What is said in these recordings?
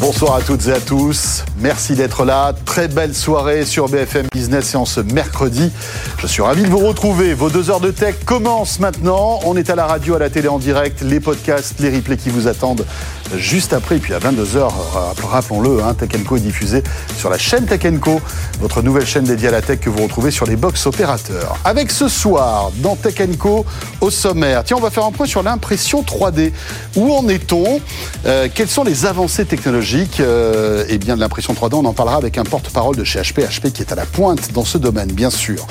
Bonsoir à toutes et à tous. Merci d'être là. Très belle soirée sur BFM Business et en ce mercredi. Je suis ravi de vous retrouver. Vos deux heures de tech commencent maintenant. On est à la radio, à la télé en direct, les podcasts, les replays qui vous attendent juste après. Et puis à 22h, rappelons-le, hein, Tech Co est diffusé sur la chaîne Tech Co, votre nouvelle chaîne dédiée à la tech que vous retrouvez sur les box opérateurs. Avec ce soir, dans Tech Co, au sommaire, tiens, on va faire un point sur l'impression 3D. Où en est-on? Euh, Quelles sont les avancées technologiques? Euh, Eh bien, de l'impression 3D, on en parlera avec un porte-parole de chez HP, HP qui est à la pointe dans ce domaine, bien sûr.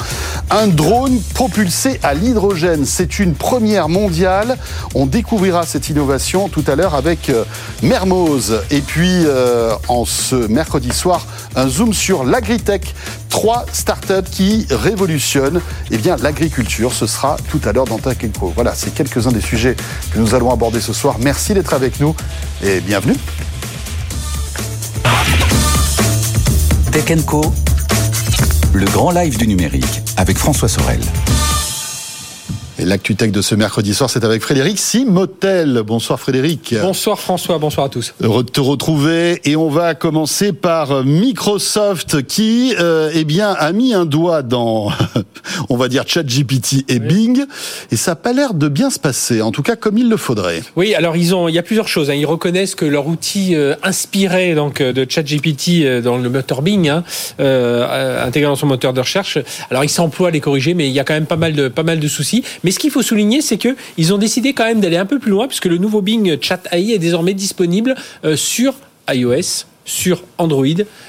Un drone propulsé à l'hydrogène, c'est une première mondiale. On découvrira cette innovation tout à l'heure avec euh, Mermoz. Et puis, euh, en ce mercredi soir, un zoom sur l'agritech. Trois startups qui révolutionnent eh bien, l'agriculture. Ce sera tout à l'heure dans Tech Voilà, c'est quelques-uns des sujets que nous allons aborder ce soir. Merci d'être avec nous et bienvenue. Tech le grand live du numérique avec François Sorel. Et l'actu tech de ce mercredi soir, c'est avec Frédéric Simotel. Bonsoir Frédéric. Bonsoir François, bonsoir à tous. Heureux de te retrouver et on va commencer par Microsoft qui, euh, eh bien, a mis un doigt dans, on va dire, ChatGPT et Bing et ça n'a pas l'air de bien se passer, en tout cas comme il le faudrait. Oui, alors ils ont, il y a plusieurs choses. Hein. Ils reconnaissent que leur outil euh, inspiré donc euh, de ChatGPT euh, dans le moteur Bing, hein, euh, intégré dans son moteur de recherche. Alors ils s'emploient à les corriger, mais il y a quand même pas mal de pas mal de soucis. Mais ce qu'il faut souligner, c'est que ils ont décidé quand même d'aller un peu plus loin, puisque le nouveau Bing Chat AI est désormais disponible euh, sur iOS, sur Android,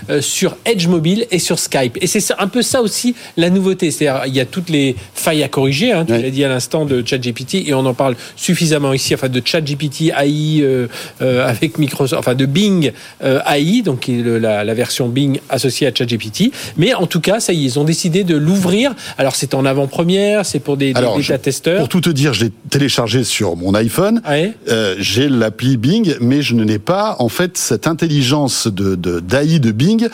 euh, sur Edge Mobile et sur Skype. Et c'est un peu ça aussi la nouveauté. C'est-à-dire, il y a toutes les failles à corriger, hein, tu l'as dit à l'instant, de ChatGPT, et on en parle suffisamment ici, enfin de ChatGPT AI euh, euh, avec Microsoft, enfin de Bing AI, donc le- la, la version Bing associée à ChatGPT. Mais en tout cas, ça y est, ils ont décidé de l'ouvrir. Alors c'est en avant-première, c'est pour des, bêta-testeurs. Pour tout te dire, je l'ai téléchargé sur mon iPhone. Ouais. J'ai l'appli Bing, mais je n'ai pas en fait cette intelligence de d'AI de, Bing.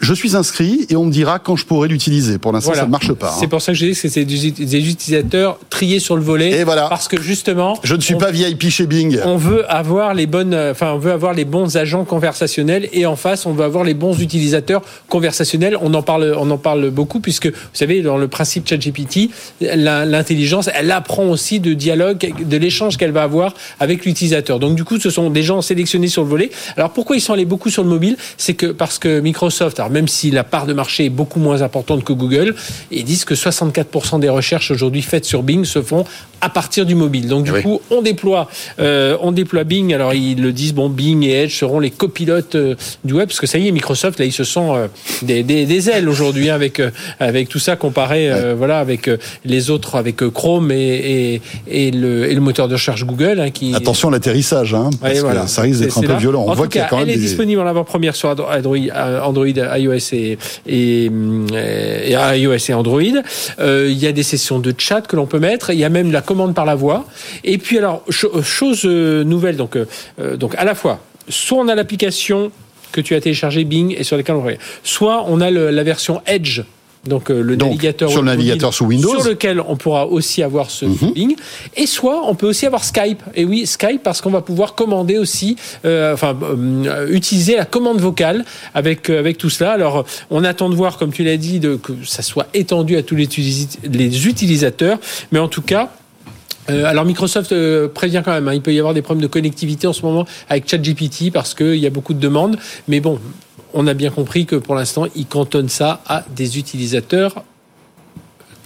Je suis inscrit et on me dira quand je pourrai l'utiliser. Pour l'instant, ça ne marche pas. C'est hein. pour ça que je dis que c'est des, utilisateurs triés sur le volet. Et voilà. Parce que justement, Je ne suis on- pas VIP chez Bing. on veut avoir les bonnes, euh, enfin, on veut avoir les bons agents conversationnels et en face, on veut avoir les bons utilisateurs conversationnels. On en parle, on en parle beaucoup puisque, vous savez, dans le principe ChatGPT, l'intelligence, elle apprend aussi de dialogue, de l'échange qu'elle va avoir avec l'utilisateur. Donc, du coup, ce sont des gens sélectionnés sur le volet. Alors, pourquoi ils sont allés beaucoup sur le mobile? C'est que, parce que Microsoft, alors même si la part de marché est beaucoup moins importante que Google, ils disent que 64% des recherches aujourd'hui faites sur Bing se font à partir du mobile. Donc, du Oui. coup, on déploie, euh, on déploie Bing. Alors ils le disent, bon, Bing et Edge seront les copilotes euh, du web, parce que ça y est, Microsoft là, ils se sont euh, des, des, des ailes aujourd'hui hein, avec avec tout ça comparé, voilà, avec les autres, avec Chrome et, et, et le et le moteur de recherche Google, hein, qui Attention à l'atterrissage, hein, parce Ouais, que voilà. ça risque d'être un peu là. violent. On en voit qu'il y a quand même elle est des... disponible en avant-première sur Android, Android, iOS et, et, iOS et Android. Euh, il y a des sessions de chat que l'on peut mettre. Il y a même la commande par la voix. Et puis alors, cho- chose euh, nouvelle, donc, euh, euh, donc à la fois, soit on a l'application que tu as téléchargée Bing et sur laquelle on regarde, soit on a la version Edge. Donc euh, le Donc, navigateur sur le navigateur sous Windows. sur lequel on pourra aussi avoir ce. Bing et soit on peut aussi avoir Skype et oui Skype parce qu'on va pouvoir commander aussi euh, enfin euh, utiliser la commande vocale avec avec tout cela alors on attend de voir comme tu l'as dit de, que ça soit étendu à tous les, utilis- les utilisateurs mais en tout cas alors Microsoft prévient quand même, hein, il peut y avoir des problèmes de connectivité en ce moment avec ChatGPT parce qu'il y a beaucoup de demandes. Mais bon, on a bien compris que pour l'instant, ils cantonnent ça à des utilisateurs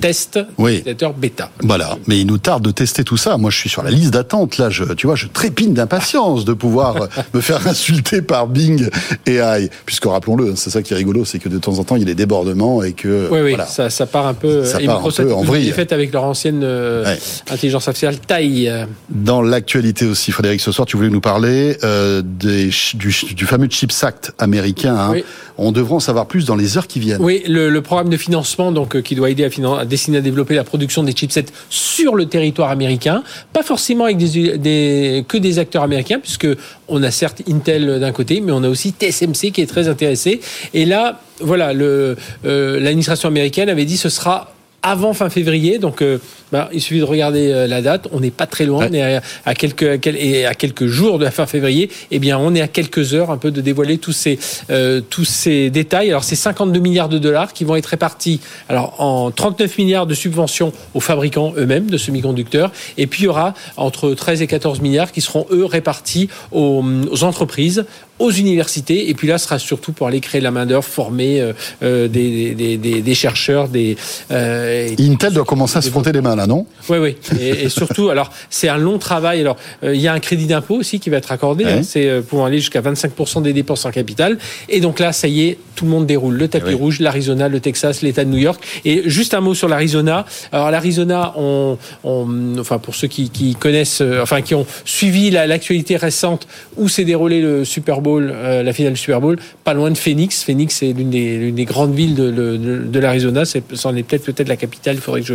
test, Oui. bêta. Voilà, mais il nous tarde de tester tout ça. Moi, je suis sur la liste d'attente. Là, je, tu vois, je trépine d'impatience de pouvoir me faire insulter par Bing et AI. Puisque rappelons-le, c'est ça qui est rigolo, c'est que de temps en temps, il y a des débordements et que Oui, oui, voilà. ça, ça part un peu. Ça et part un peu en vrille. fait avec leur ancienne euh, Ouais. intelligence artificielle taille. Dans l'actualité aussi, Frédéric, ce soir, tu voulais nous parler euh, des, du, du fameux Chips Act américain. hein. Oui. On devrait en savoir plus dans les heures qui viennent. Oui, le, le programme de financement donc euh, qui doit aider à, finan- à dessiner à développer la production des chipsets sur le territoire américain, pas forcément avec des, que des acteurs américains, puisque on a certes Intel d'un côté, mais on a aussi TSMC qui est très intéressé. Et là, voilà, euh, l'administration américaine avait dit ce sera avant fin février. Donc, euh, bah, il suffit de regarder euh, la date. On n'est pas très loin. On est à, quelques et à quelques jours de la fin février. Eh bien, on est à quelques heures un peu de dévoiler tous ces euh, tous ces détails. Alors, c'est 52 milliards de dollars qui vont être répartis. Alors, en 39 milliards de subventions aux fabricants eux-mêmes de semi-conducteurs. Et puis, il y aura entre 13 et 14 milliards qui seront eux répartis aux, aux entreprises aux universités. Et puis là, ce sera surtout pour aller créer la main-d'œuvre, former euh, euh des, des, des, des, chercheurs. Des, euh, Intel doit commencer à se frotter les mains là, non? Oui, oui. Et, et surtout, alors, c'est un long travail. Alors, euh, il y a un crédit d'impôt aussi qui va être accordé. Hein, c'est euh, pour aller jusqu'à 25% des dépenses en capital. Et donc là, ça y est, tout le monde déroule. Le tapis rouge, l'Arizona, le Texas, l'État de New York. Et juste un mot sur l'Arizona. Alors, l'Arizona, on, on, enfin, pour ceux qui, qui connaissent, enfin, qui ont suivi l'actualité récente où s'est déroulé le Super Bowl euh, la finale du Super Bowl, pas loin de Phoenix. Phoenix est l'une des, des, grandes villes de, de, de l'Arizona. C'est, c'en est peut-être peut-être la capitale. Il faudrait que je.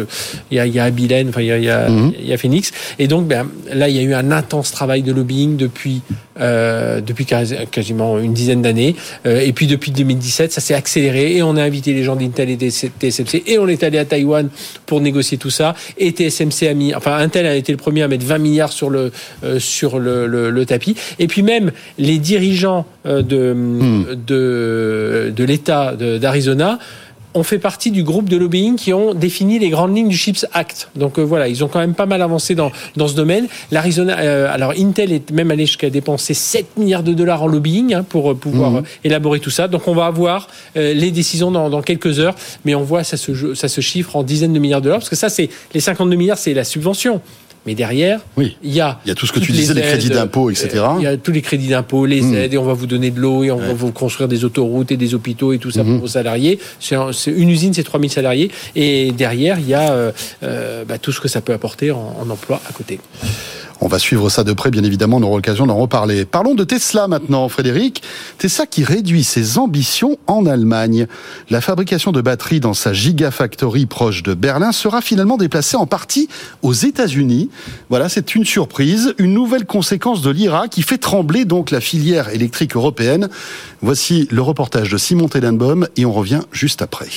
Il y a, il y a Abilene, enfin il y a, il y a, mhm. il y a Phoenix. Et donc ben, là, il y a eu un intense travail de lobbying depuis euh, depuis quasiment une dizaine d'années. Euh, et puis depuis 2017, ça s'est accéléré et on a invité les gens d'Intel et TSMC et on est allé à Taïwan pour négocier tout ça. Et TSMC a mis, enfin Intel a été le premier à mettre 20 milliards sur le euh, sur le, le, le, tapis. Et puis même les dirigeants euh, de hmm. de, de l'État d'Arizona on fait partie du groupe de lobbying qui ont défini les grandes lignes du Chips Act. Donc euh, voilà, ils ont quand même pas mal avancé dans, dans ce domaine. L'Arizona, euh, alors Intel est même allé jusqu'à dépenser 7 milliards de dollars en lobbying hein, pour euh, pouvoir mmh. élaborer tout ça. Donc on va avoir les décisions dans, dans, quelques heures, mais on voit ça se, ça se chiffre en dizaines de milliards de dollars parce que ça c'est les 52 milliards, c'est la subvention. Mais derrière, oui. il y a, il y a tout ce que tu disais, les, crédits d'impôt, etc. Il y a tous les crédits d'impôt, les mmh. aides, et on va vous donner de l'eau, et on va vous construire des autoroutes et des hôpitaux et tout ça mmh. pour vos salariés. C'est une usine, c'est 3000 salariés. Et derrière, il y a euh, euh, bah, tout ce que ça peut apporter en, en emploi à côté. On va suivre ça de près, bien évidemment, on aura l'occasion d'en reparler. Parlons de Tesla maintenant, Frédéric. Tesla qui réduit ses ambitions en Allemagne. La fabrication de batteries dans sa Gigafactory proche de Berlin sera finalement déplacée en partie aux États-Unis. Voilà, c'est une surprise, une nouvelle conséquence de l'IRA qui fait trembler donc la filière électrique européenne. Voici le reportage de Simon Tellenbaum et on revient juste après.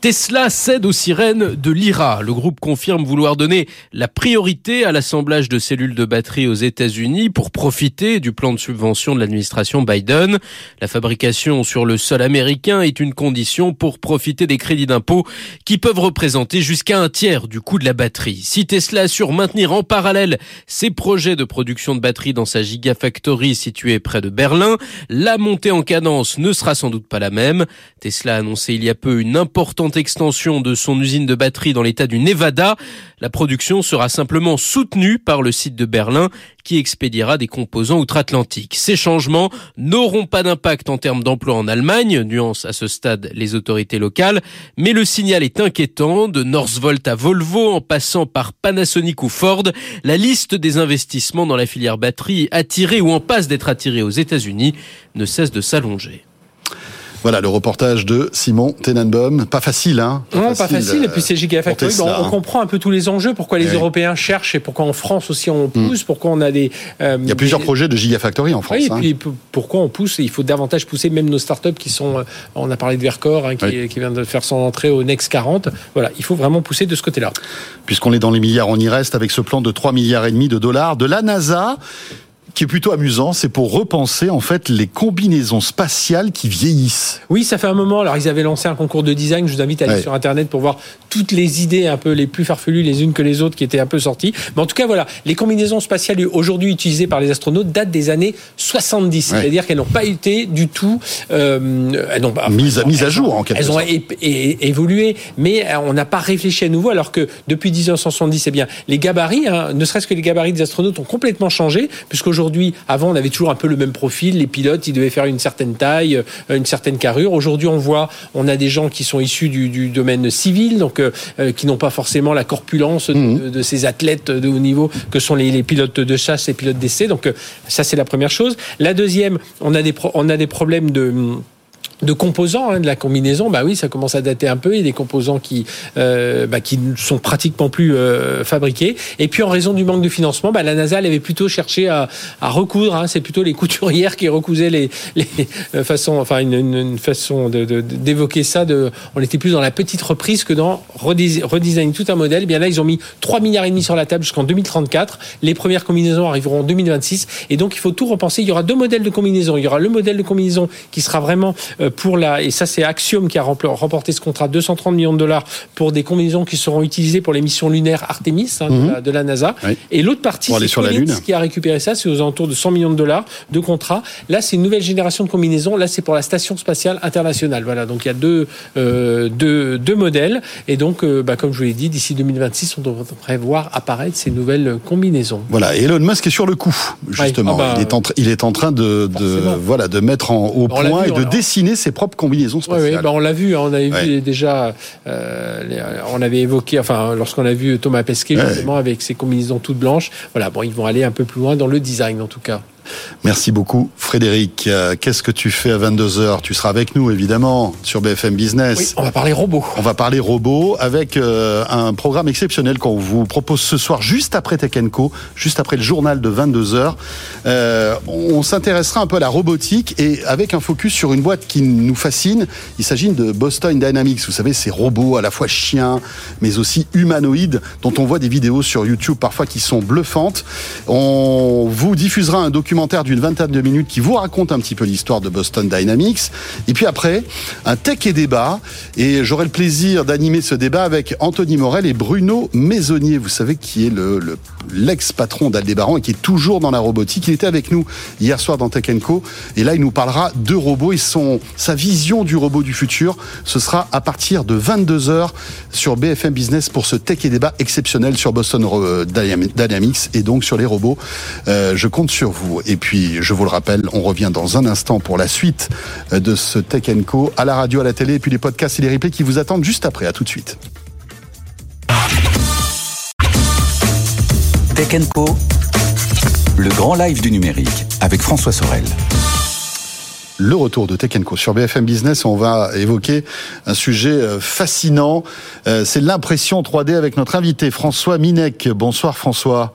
Tesla cède aux sirènes de l'IRA. Le groupe confirme vouloir donner la priorité à l'assemblage de cellules de batterie aux États-Unis pour profiter du plan de subvention de l'administration Biden. La fabrication sur le sol américain est une condition pour profiter des crédits d'impôt qui peuvent représenter jusqu'à un tiers du coût de la batterie. Si Tesla assure maintenir en parallèle ses projets de production de batteries dans sa Gigafactory située près de Berlin, la montée en cadence ne sera sans doute pas la même. Tesla a annoncé il y a peu une importante extension de son usine de batterie dans l'état du Nevada. La production sera simplement soutenue par le site de Berlin qui expédiera des composants outre-Atlantique. Ces changements n'auront pas d'impact en termes d'emploi en Allemagne, nuance à ce stade les autorités locales, mais le signal est inquiétant, de Northvolt à Volvo en passant par Panasonic ou Ford, la liste des investissements dans la filière batterie attirée ou en passe d'être attirée aux États-Unis ne cesse de s'allonger. Voilà le reportage de Simon Tenenbaum. Pas facile, hein pas Non, facile, pas facile. Et puis c'est Gigafactory. Bon, on comprend un peu tous les enjeux, pourquoi les Européens cherchent et pourquoi en France aussi on hmm. pousse, pourquoi on a des. Euh, il y a plusieurs projets de Gigafactory en France. Oui, et hein. puis pourquoi on pousse? Il faut davantage pousser même nos startups qui sont. Euh, on a parlé de Vercor, hein, qui, qui, vient de faire son entrée au Next 40. Voilà, il faut vraiment pousser de ce côté-là. Puisqu'on est dans les milliards, on y reste avec ce plan de 3 milliards et demi de dollars de la NASA qui est plutôt amusant, c'est pour repenser en fait les combinaisons spatiales qui vieillissent. Oui, ça fait un moment. Alors ils avaient lancé un concours de design. Je vous invite à aller sur internet pour voir toutes les idées un peu les plus farfelues les unes que les autres qui étaient un peu sorties. Mais en tout cas, voilà, les combinaisons spatiales aujourd'hui utilisées par les astronautes datent des années 70. C'est-à-dire qu'elles n'ont pas été du tout euh, elles mise, à, jour en quelque sorte. Elles ont évolué, mais euh, on n'a pas réfléchi à nouveau. Alors que depuis 1970, eh bien les gabarits, hein, ne serait-ce que les gabarits des astronautes ont complètement changé, puisqu'aujourd'hui Aujourd'hui, avant, on avait toujours un peu le même profil. Les pilotes, ils devaient faire une certaine taille, euh, une certaine carrure. Aujourd'hui, on voit, on a des gens qui sont issus du, domaine civil, donc euh, euh, qui n'ont pas forcément la corpulence de, mhm. ces athlètes de haut niveau que sont les, pilotes de chasse et pilotes d'essai. Donc ça, c'est la première chose. La deuxième, on a des, on a des problèmes de de composants hein, de la combinaison, bah oui, ça commence à dater un peu. Il y a des composants qui euh, bah, ne sont pratiquement plus euh, fabriqués. Et puis en raison du manque de financement, bah, la NASA avait plutôt cherché à, recoudre. Hein, c'est plutôt les couturières qui recousaient les, euh, façons, enfin une, façon d'évoquer ça. On était plus dans la petite reprise que dans redesign tout un modèle. Et bien là, ils ont mis 3 milliards et demi sur la table jusqu'en 2034. Les premières combinaisons arriveront en 2026. Et donc il faut tout repenser. Il y aura deux modèles de combinaison. Il y aura le modèle de combinaison qui sera vraiment pour la, et ça c'est Axiom qui a remporté ce contrat, 230 millions de dollars pour des combinaisons qui seront utilisées pour les missions lunaires Artemis hein, Mhm. de, la, NASA. Oui. Et l'autre partie, c'est la Lune. qui a récupéré ça, c'est aux alentours de 100 millions de dollars de contrats. Là, c'est une nouvelle génération de combinaisons. Là, c'est pour la station spatiale internationale. Voilà, donc il y a deux, euh, deux, deux modèles. Et donc, euh, bah, comme je vous l'ai dit, d'ici 2026, on devrait voir apparaître ces nouvelles combinaisons. Voilà, et Elon Musk est sur le coup, justement. Ah bah, il, est en, il est en train de, voilà, de mettre en, au point vu, et de dessiner ses propres combinaisons Oui, spatiales. oui, bah, on l'a vu, hein, on avait vu déjà, euh, les- on avait évoqué, enfin, lorsqu'on a vu Thomas Pesquet, justement, avec ses combinaisons toutes blanches. Voilà, bon, ils vont aller un peu plus loin dans le design, en tout cas. Merci beaucoup, Frédéric. Euh, Qu'est-ce que tu fais à 22h Tu seras avec nous, évidemment, sur BFM Business. Oui, on va parler robots. On va parler robots avec euh, un programme exceptionnel qu'on vous propose ce soir, juste après Tech Co, juste après le journal de 22h. Euh, on s'intéressera un peu à la robotique et avec un focus sur une boîte qui nous fascine. Il s'agit de Boston Dynamics. Vous savez, ces robots à la fois chiens, mais aussi humanoïdes, dont on voit des vidéos sur YouTube parfois qui sont bluffantes. On vous diffusera un d'une vingtaine de minutes qui vous raconte un petit peu l'histoire de Boston Dynamics. Et puis après, un tech et débat. Et j'aurai le plaisir d'animer ce débat avec Anthony Morel et Bruno Maisonnier. Vous savez qui est le, le- l'ex-patron d'Aldébaran et qui est toujours dans la robotique. Il était avec nous hier soir dans Tech Co. Et là, il nous parlera de robots et son, sa vision du robot du futur. Ce sera à partir de 22h sur BFM Business pour ce tech et débat exceptionnel sur Boston euh, Dynam- Dynamics et donc sur les robots. Euh, je compte sur vous. Et puis, je vous le rappelle, on revient dans un instant pour la suite euh, de ce Tech Co à la radio, à la télé, et puis les podcasts et les replays qui vous attendent juste après. À tout de suite. Tech Co, le grand live du numérique avec François Sorel. le retour de Tech Co sur BFM Business. On va évoquer un sujet euh, fascinant. Euh, C'est l'impression 3D avec notre invité François Minec. Bonsoir François.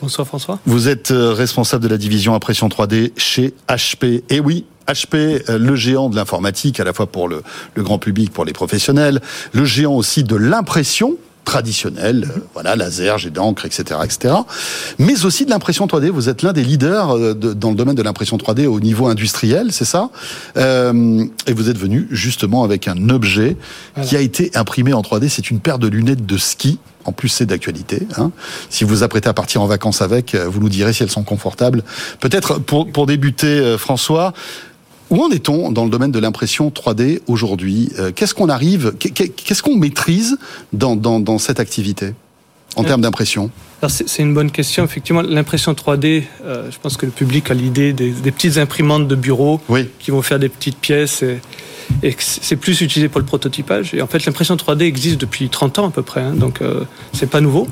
Bonsoir François. Vous êtes euh, responsable de la division impression 3D chez HP. Et oui, HP, euh, le géant de l'informatique, à la fois pour le, le grand public, pour les professionnels, le géant aussi de l'impression traditionnelle, euh, voilà, laser, jet d'encre, etc., etc., mais aussi de l'impression 3D. Vous êtes l'un des leaders euh, de- dans le domaine de l'impression 3D au niveau industriel, c'est ça? Euh, Et vous êtes venu justement avec un objet qui a été imprimé en 3D. C'est une paire de lunettes de ski. En plus, c'est d'actualité. Hein. Si vous vous apprêtez à partir en vacances avec, euh, vous nous direz si elles sont confortables. Peut-être pour, pour débuter, François, où en est-on dans le domaine de l'impression 3D aujourd'hui Euh, Qu'est-ce qu'on arrive, qu'est- qu'est- qu'est-ce qu'on maîtrise dans, dans, dans cette activité en termes d'impression? C'est c'est une bonne question. Effectivement, l'impression 3D, euh, je pense que le public a l'idée des, des petites imprimantes de bureau Oui. qui vont faire des petites pièces et, et c'est plus utilisé pour le prototypage. Et en fait, l'impression 3D existe depuis 30 ans à peu près, hein, donc euh, c'est pas nouveau.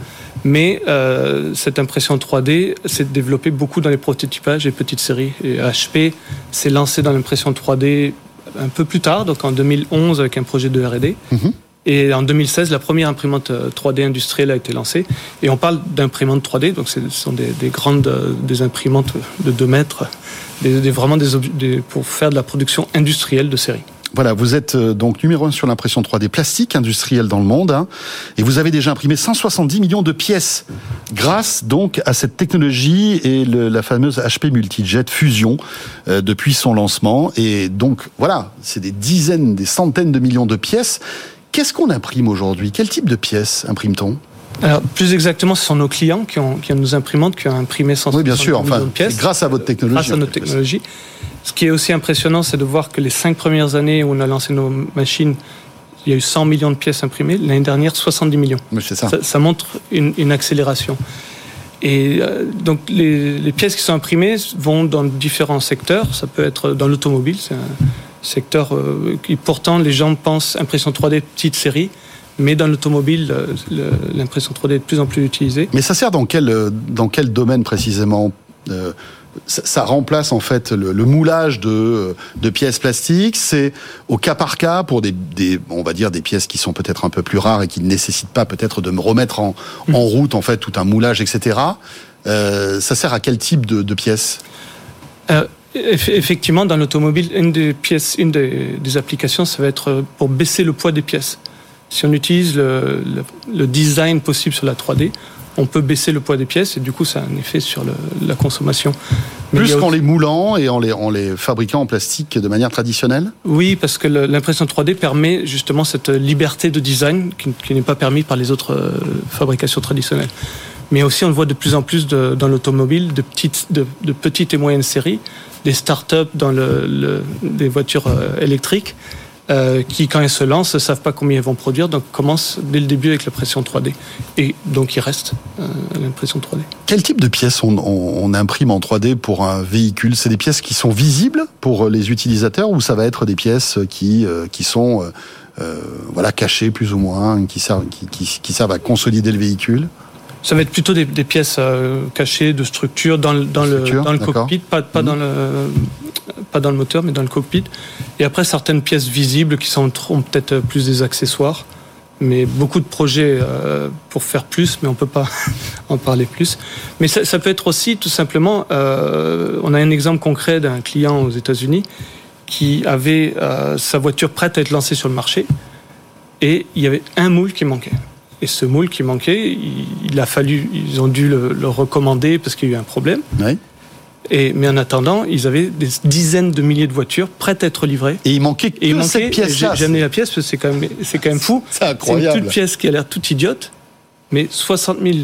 Mais euh, cette impression 3D s'est développée beaucoup dans les prototypages et petites séries. Et HP s'est lancé dans l'impression 3D un peu plus tard, donc en 2011 avec un projet de R&D. Mhm. Et en 2016, la première imprimante euh, 3D industrielle a été lancée. Et on parle d'imprimantes 3D, donc ce sont des, des grandes euh, des imprimantes de 2 mètres, des, des- vraiment des- pour faire de la production industrielle de série. Voilà, vous êtes euh, donc numéro un sur l'impression 3D plastique industrielle dans le monde, hein, et vous avez déjà imprimé 170 millions de pièces grâce donc à cette technologie et le- la fameuse HP Multijet Fusion euh, depuis son lancement. Et donc voilà, c'est des dizaines, des centaines de millions de pièces. Qu'est-ce qu'on imprime aujourd'hui? Quel type de pièces imprime-t-on? Alors, plus exactement, ce sont nos clients qui ont, qui ont nos imprimantes, qui ont imprimé 160 Oui, bien sûr. millions Enfin, de pièces. grâce à votre technologie. grâce à en notre quelque technologie. Ce qui est aussi impressionnant, c'est de voir que les cinq premières années où on a lancé nos machines, il y a eu 100 millions de pièces imprimées. L'année dernière, 70 millions. Oui, ça. Ça, ça montre une, une accélération. Et euh, donc les, les pièces qui sont imprimées vont dans différents secteurs. Ça peut être dans l'automobile, c'est un secteur euh, qui pourtant les gens pensent impression 3D petite série, mais dans l'automobile, euh, l'impression 3D est de plus en plus utilisée. Mais ça sert dans quel, dans quel domaine précisément? Euh, ça, ça remplace en fait le, le moulage de, de pièces plastiques. C'est au cas par cas pour des, des, on va dire des pièces qui sont peut-être un peu plus rares et qui ne nécessitent pas peut-être de me remettre en, en route en fait tout un moulage, etc. Euh, ça sert à quel type de, de pièces? Euh, eff- effectivement, dans l'automobile, une des pièces, une des, des applications, ça va être pour baisser le poids des pièces. Si on utilise le, le- le design possible sur la 3D, on peut baisser le poids des pièces et du coup, ça a un effet sur le- la consommation. Mais Plus qu'en les moulant et en les, en les fabriquant en plastique de manière traditionnelle? Oui, parce que l'impression 3D permet justement cette liberté de design qui, qui n'est pas permise par les autres euh, fabrications traditionnelles. Mais aussi, on le voit de plus en plus de- dans l'automobile, de petites, de, de petites et moyennes séries, des startups dans le, le- des voitures euh, électriques euh, qui, quand elles se lancent, ne savent pas combien elles vont produire, donc commencent dès le début avec l'impression 3D. Et donc, ils restent euh, l'impression 3D. Quel type de pièces on, imprime en 3D pour un véhicule? C'est des pièces qui sont visibles pour les utilisateurs ou ça va être des pièces qui, euh, qui sont euh, euh, voilà, cachées plus ou moins, qui servent, qui servent à consolider le véhicule? Ça va être plutôt des, des pièces euh, cachées de structure dans le, dans le, Structure, dans le cockpit, pas, pas, Mhm. dans le, pas dans le moteur, mais dans le cockpit. Et après, certaines pièces visibles qui sont ont peut-être plus des accessoires. Mais beaucoup de projets euh, pour faire plus, mais on peut pas en parler plus. Mais ça, ça peut être aussi tout simplement, euh, on a un exemple concret d'un client aux États-Unis qui avait euh, sa voiture prête à être lancée sur le marché et il y avait un moule qui manquait. Et ce moule qui manquait, il, a fallu, ils ont dû le, le recommander parce qu'il y a eu un problème. Oui. Et, mais en attendant, ils avaient des dizaines de milliers de voitures prêtes à être livrées. Et il manquait que Et il manquait, cette et pièce-là. j'ai amené la pièce parce que c'est quand même, c'est quand même fou. C'est C'est une incroyable. toute pièce qui a l'air toute idiote, mais 60 000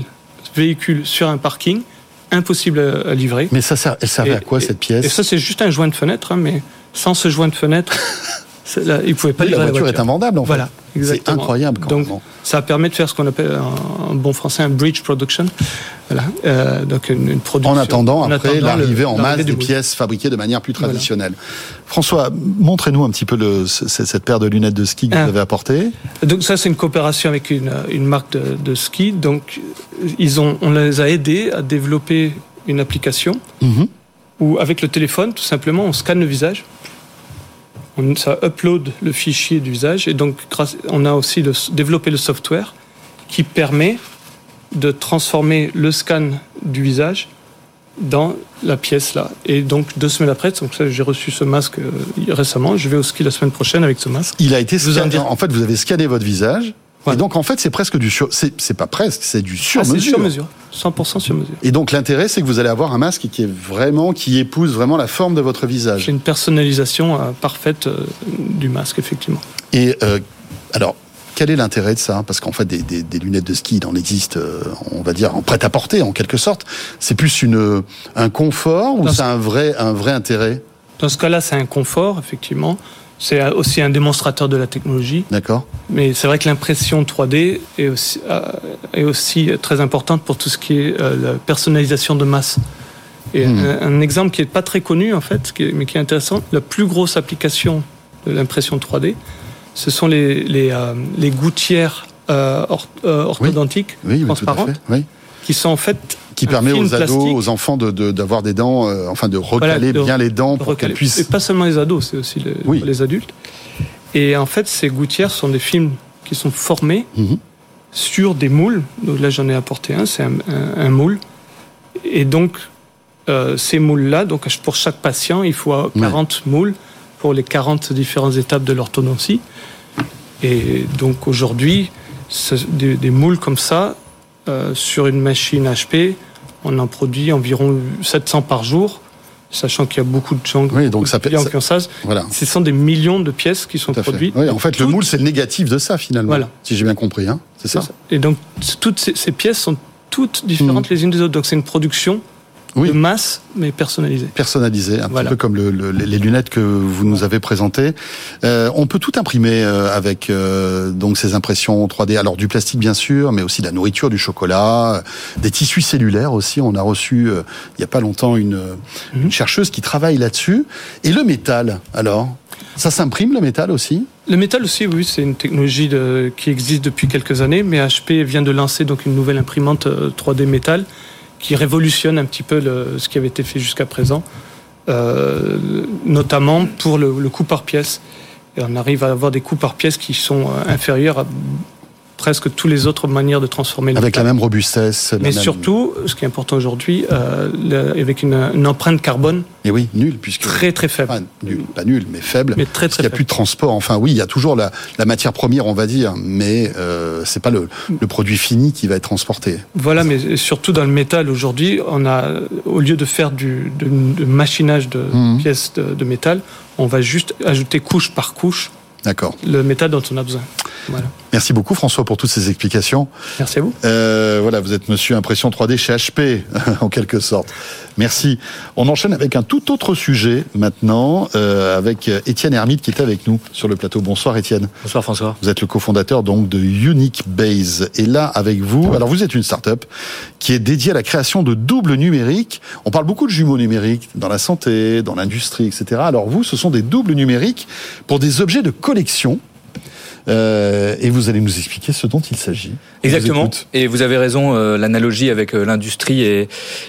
véhicules sur un parking, impossible à, à livrer. Mais ça elle servait Et- à quoi cette Et pièce ça, c'est juste un joint de fenêtre, hein, mais sans ce joint de fenêtre, là, ils pouvaient pas Oui, livrer La voiture est invendable en fait. C'est incroyable quand Donc, même. ça permet de faire ce qu'on appelle en bon français un bridge production. Voilà. Euh, donc une, une production. En attendant, en après, attendant l'arrivée le- en masse des moule. pièces fabriquées de manière plus Voilà. traditionnelle. François, montrez-nous un petit peu le, cette paire de lunettes de ski que Ah. vous avez apportée. Donc ça, c'est une coopération avec une, une marque de, de ski. Donc ils ont, on les a aidés à développer une application Mhm. où avec le téléphone, tout simplement, on scanne le visage. On, ça upload le fichier du visage et donc grâce, on a aussi le- développé le software qui permet de transformer le scan du visage dans la pièce là. Et donc deux semaines après, donc j'ai reçu ce masque euh, récemment. Je vais au ski la semaine prochaine avec ce masque. Il a été scanné. En fait, vous avez scanné votre visage. Ouais. Et donc, en fait, c'est presque du sur. C'est c'est pas presque, c'est du sur Ah, c'est mesure. sur mesure, 100% sur mesure. Et donc, l'intérêt, c'est que vous allez avoir un masque qui est vraiment, qui épouse vraiment la forme de votre visage. J'ai une personnalisation euh, parfaite euh, du masque, effectivement. Et euh, alors, quel est l'intérêt de ça? Parce qu'en fait, des, des- des lunettes de ski, il en existe, on va dire, en prêt-à-porter, en quelque sorte. C'est plus une, un confort ou c'est un vrai, un vrai intérêt? Dans ce cas-là, c'est un confort, effectivement. C'est aussi un démonstrateur de la technologie. D'accord Mais c'est vrai que l'impression 3D est aussi, euh, est aussi très importante pour tout ce qui est euh, la personnalisation de masse. Et Hmm. un, un exemple qui n'est pas très connu, en fait, mais qui est intéressant, la plus grosse application de l'impression 3D, ce sont les, les, euh, les gouttières euh, or- orthodontiques Oui, oui, transparentes, qui sont en fait Qui permet aux ados, plastique. aux enfants de- de- d'avoir des dents, euh, enfin de recaler de- bien les dents de pour qu'elles puissent. Et pas seulement les ados, c'est aussi les, Oui. les adultes. Et en fait, ces gouttières sont des films qui sont formés Mhm. sur des moules. Donc là, j'en ai apporté un, c'est un, un- un moule. Et donc, euh, ces moules-là, donc pour chaque patient, il faut 40 moules pour les 40 différentes étapes de l'orthodontie. Et donc aujourd'hui, des moules comme ça, euh, sur une machine HP, on en produit environ 700 par jour, sachant qu'il y a beaucoup de gens Oui, donc ça de ça- ça. Voilà. Ce sont des millions de pièces qui sont produites. Oui, en fait, le moule, c'est le négatif de ça, finalement. Voilà. Si j'ai bien compris, hein. c'est ça. Et donc, toutes ces, ces pièces sont toutes différentes les unes des autres. Donc, c'est une production Hmm. Oui. de masse, mais personnalisée. personnalisé, un Voilà. petit peu comme le- le- les lunettes que vous nous avez présentées. Euh, on peut tout imprimer euh, avec euh, donc ces impressions 3D. Alors du plastique bien sûr, mais aussi de la nourriture, du chocolat, euh, des tissus cellulaires aussi. On a reçu euh, il y a pas longtemps une, Mhm. une chercheuse qui travaille là-dessus. Et le métal, alors? Ça s'imprime le métal aussi? Le métal aussi, oui, c'est une technologie de- qui existe depuis quelques années, mais HP vient de lancer donc une nouvelle imprimante euh, 3D métal qui révolutionne un petit peu ce qui avait été fait jusqu'à présent, euh, notamment pour le, le coût par pièce. Et on arrive à avoir des coûts par pièce qui sont euh, inférieurs à presque toutes les autres manières de transformer Avec la même robustesse. la Mais même- surtout, ce qui est important aujourd'hui, euh, le- avec une, une empreinte carbone Et oui, nul, puisque. très très faible. Enfin, pas nul, mais faible. Mais très Parce qu'il très n'y a plus de transport. Enfin, oui, il y a toujours la, la matière première, on va dire, mais euh, c'est pas le, le produit fini qui va être transporté. Voilà, mais surtout dans le métal aujourd'hui, on a, au lieu de faire du de, de machinage de Mhm. pièces de, de métal, on va juste ajouter couche par couche D'accord. le métal dont on a besoin. Voilà. Merci beaucoup, François, pour toutes ces explications. Merci à vous. Euh, voilà, vous êtes monsieur impression 3D chez HP, en quelque sorte. Merci. On enchaîne avec un tout autre sujet maintenant, euh, avec Étienne Hermite qui est avec nous sur le plateau. Bonsoir Étienne. Bonsoir François. Vous êtes le cofondateur donc de Unique Base. Et là, avec vous, alors vous êtes une start-up qui est dédiée à la création de doubles numériques. On parle beaucoup de jumeaux numériques dans la santé, dans l'industrie, etc. Alors vous, ce sont des doubles numériques pour des objets de collection. Euh, et vous allez nous expliquer ce dont il s'agit. Vous Exactement. Et vous avez raison, euh, l'analogie avec euh, l'industrie est,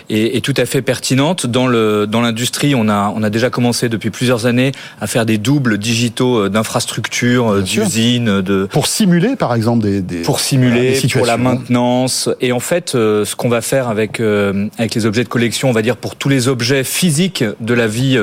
est, est tout à fait pertinente. Dans le dans l'industrie, on a on a déjà commencé depuis plusieurs années à faire des doubles digitaux euh, d'infrastructures, d'usines, de Pour simuler, par exemple, des, des pour simuler, des pour la maintenance. Et en fait, ce qu'on va faire avec euh, avec les objets de collection, on va dire pour tous les objets physiques de la vie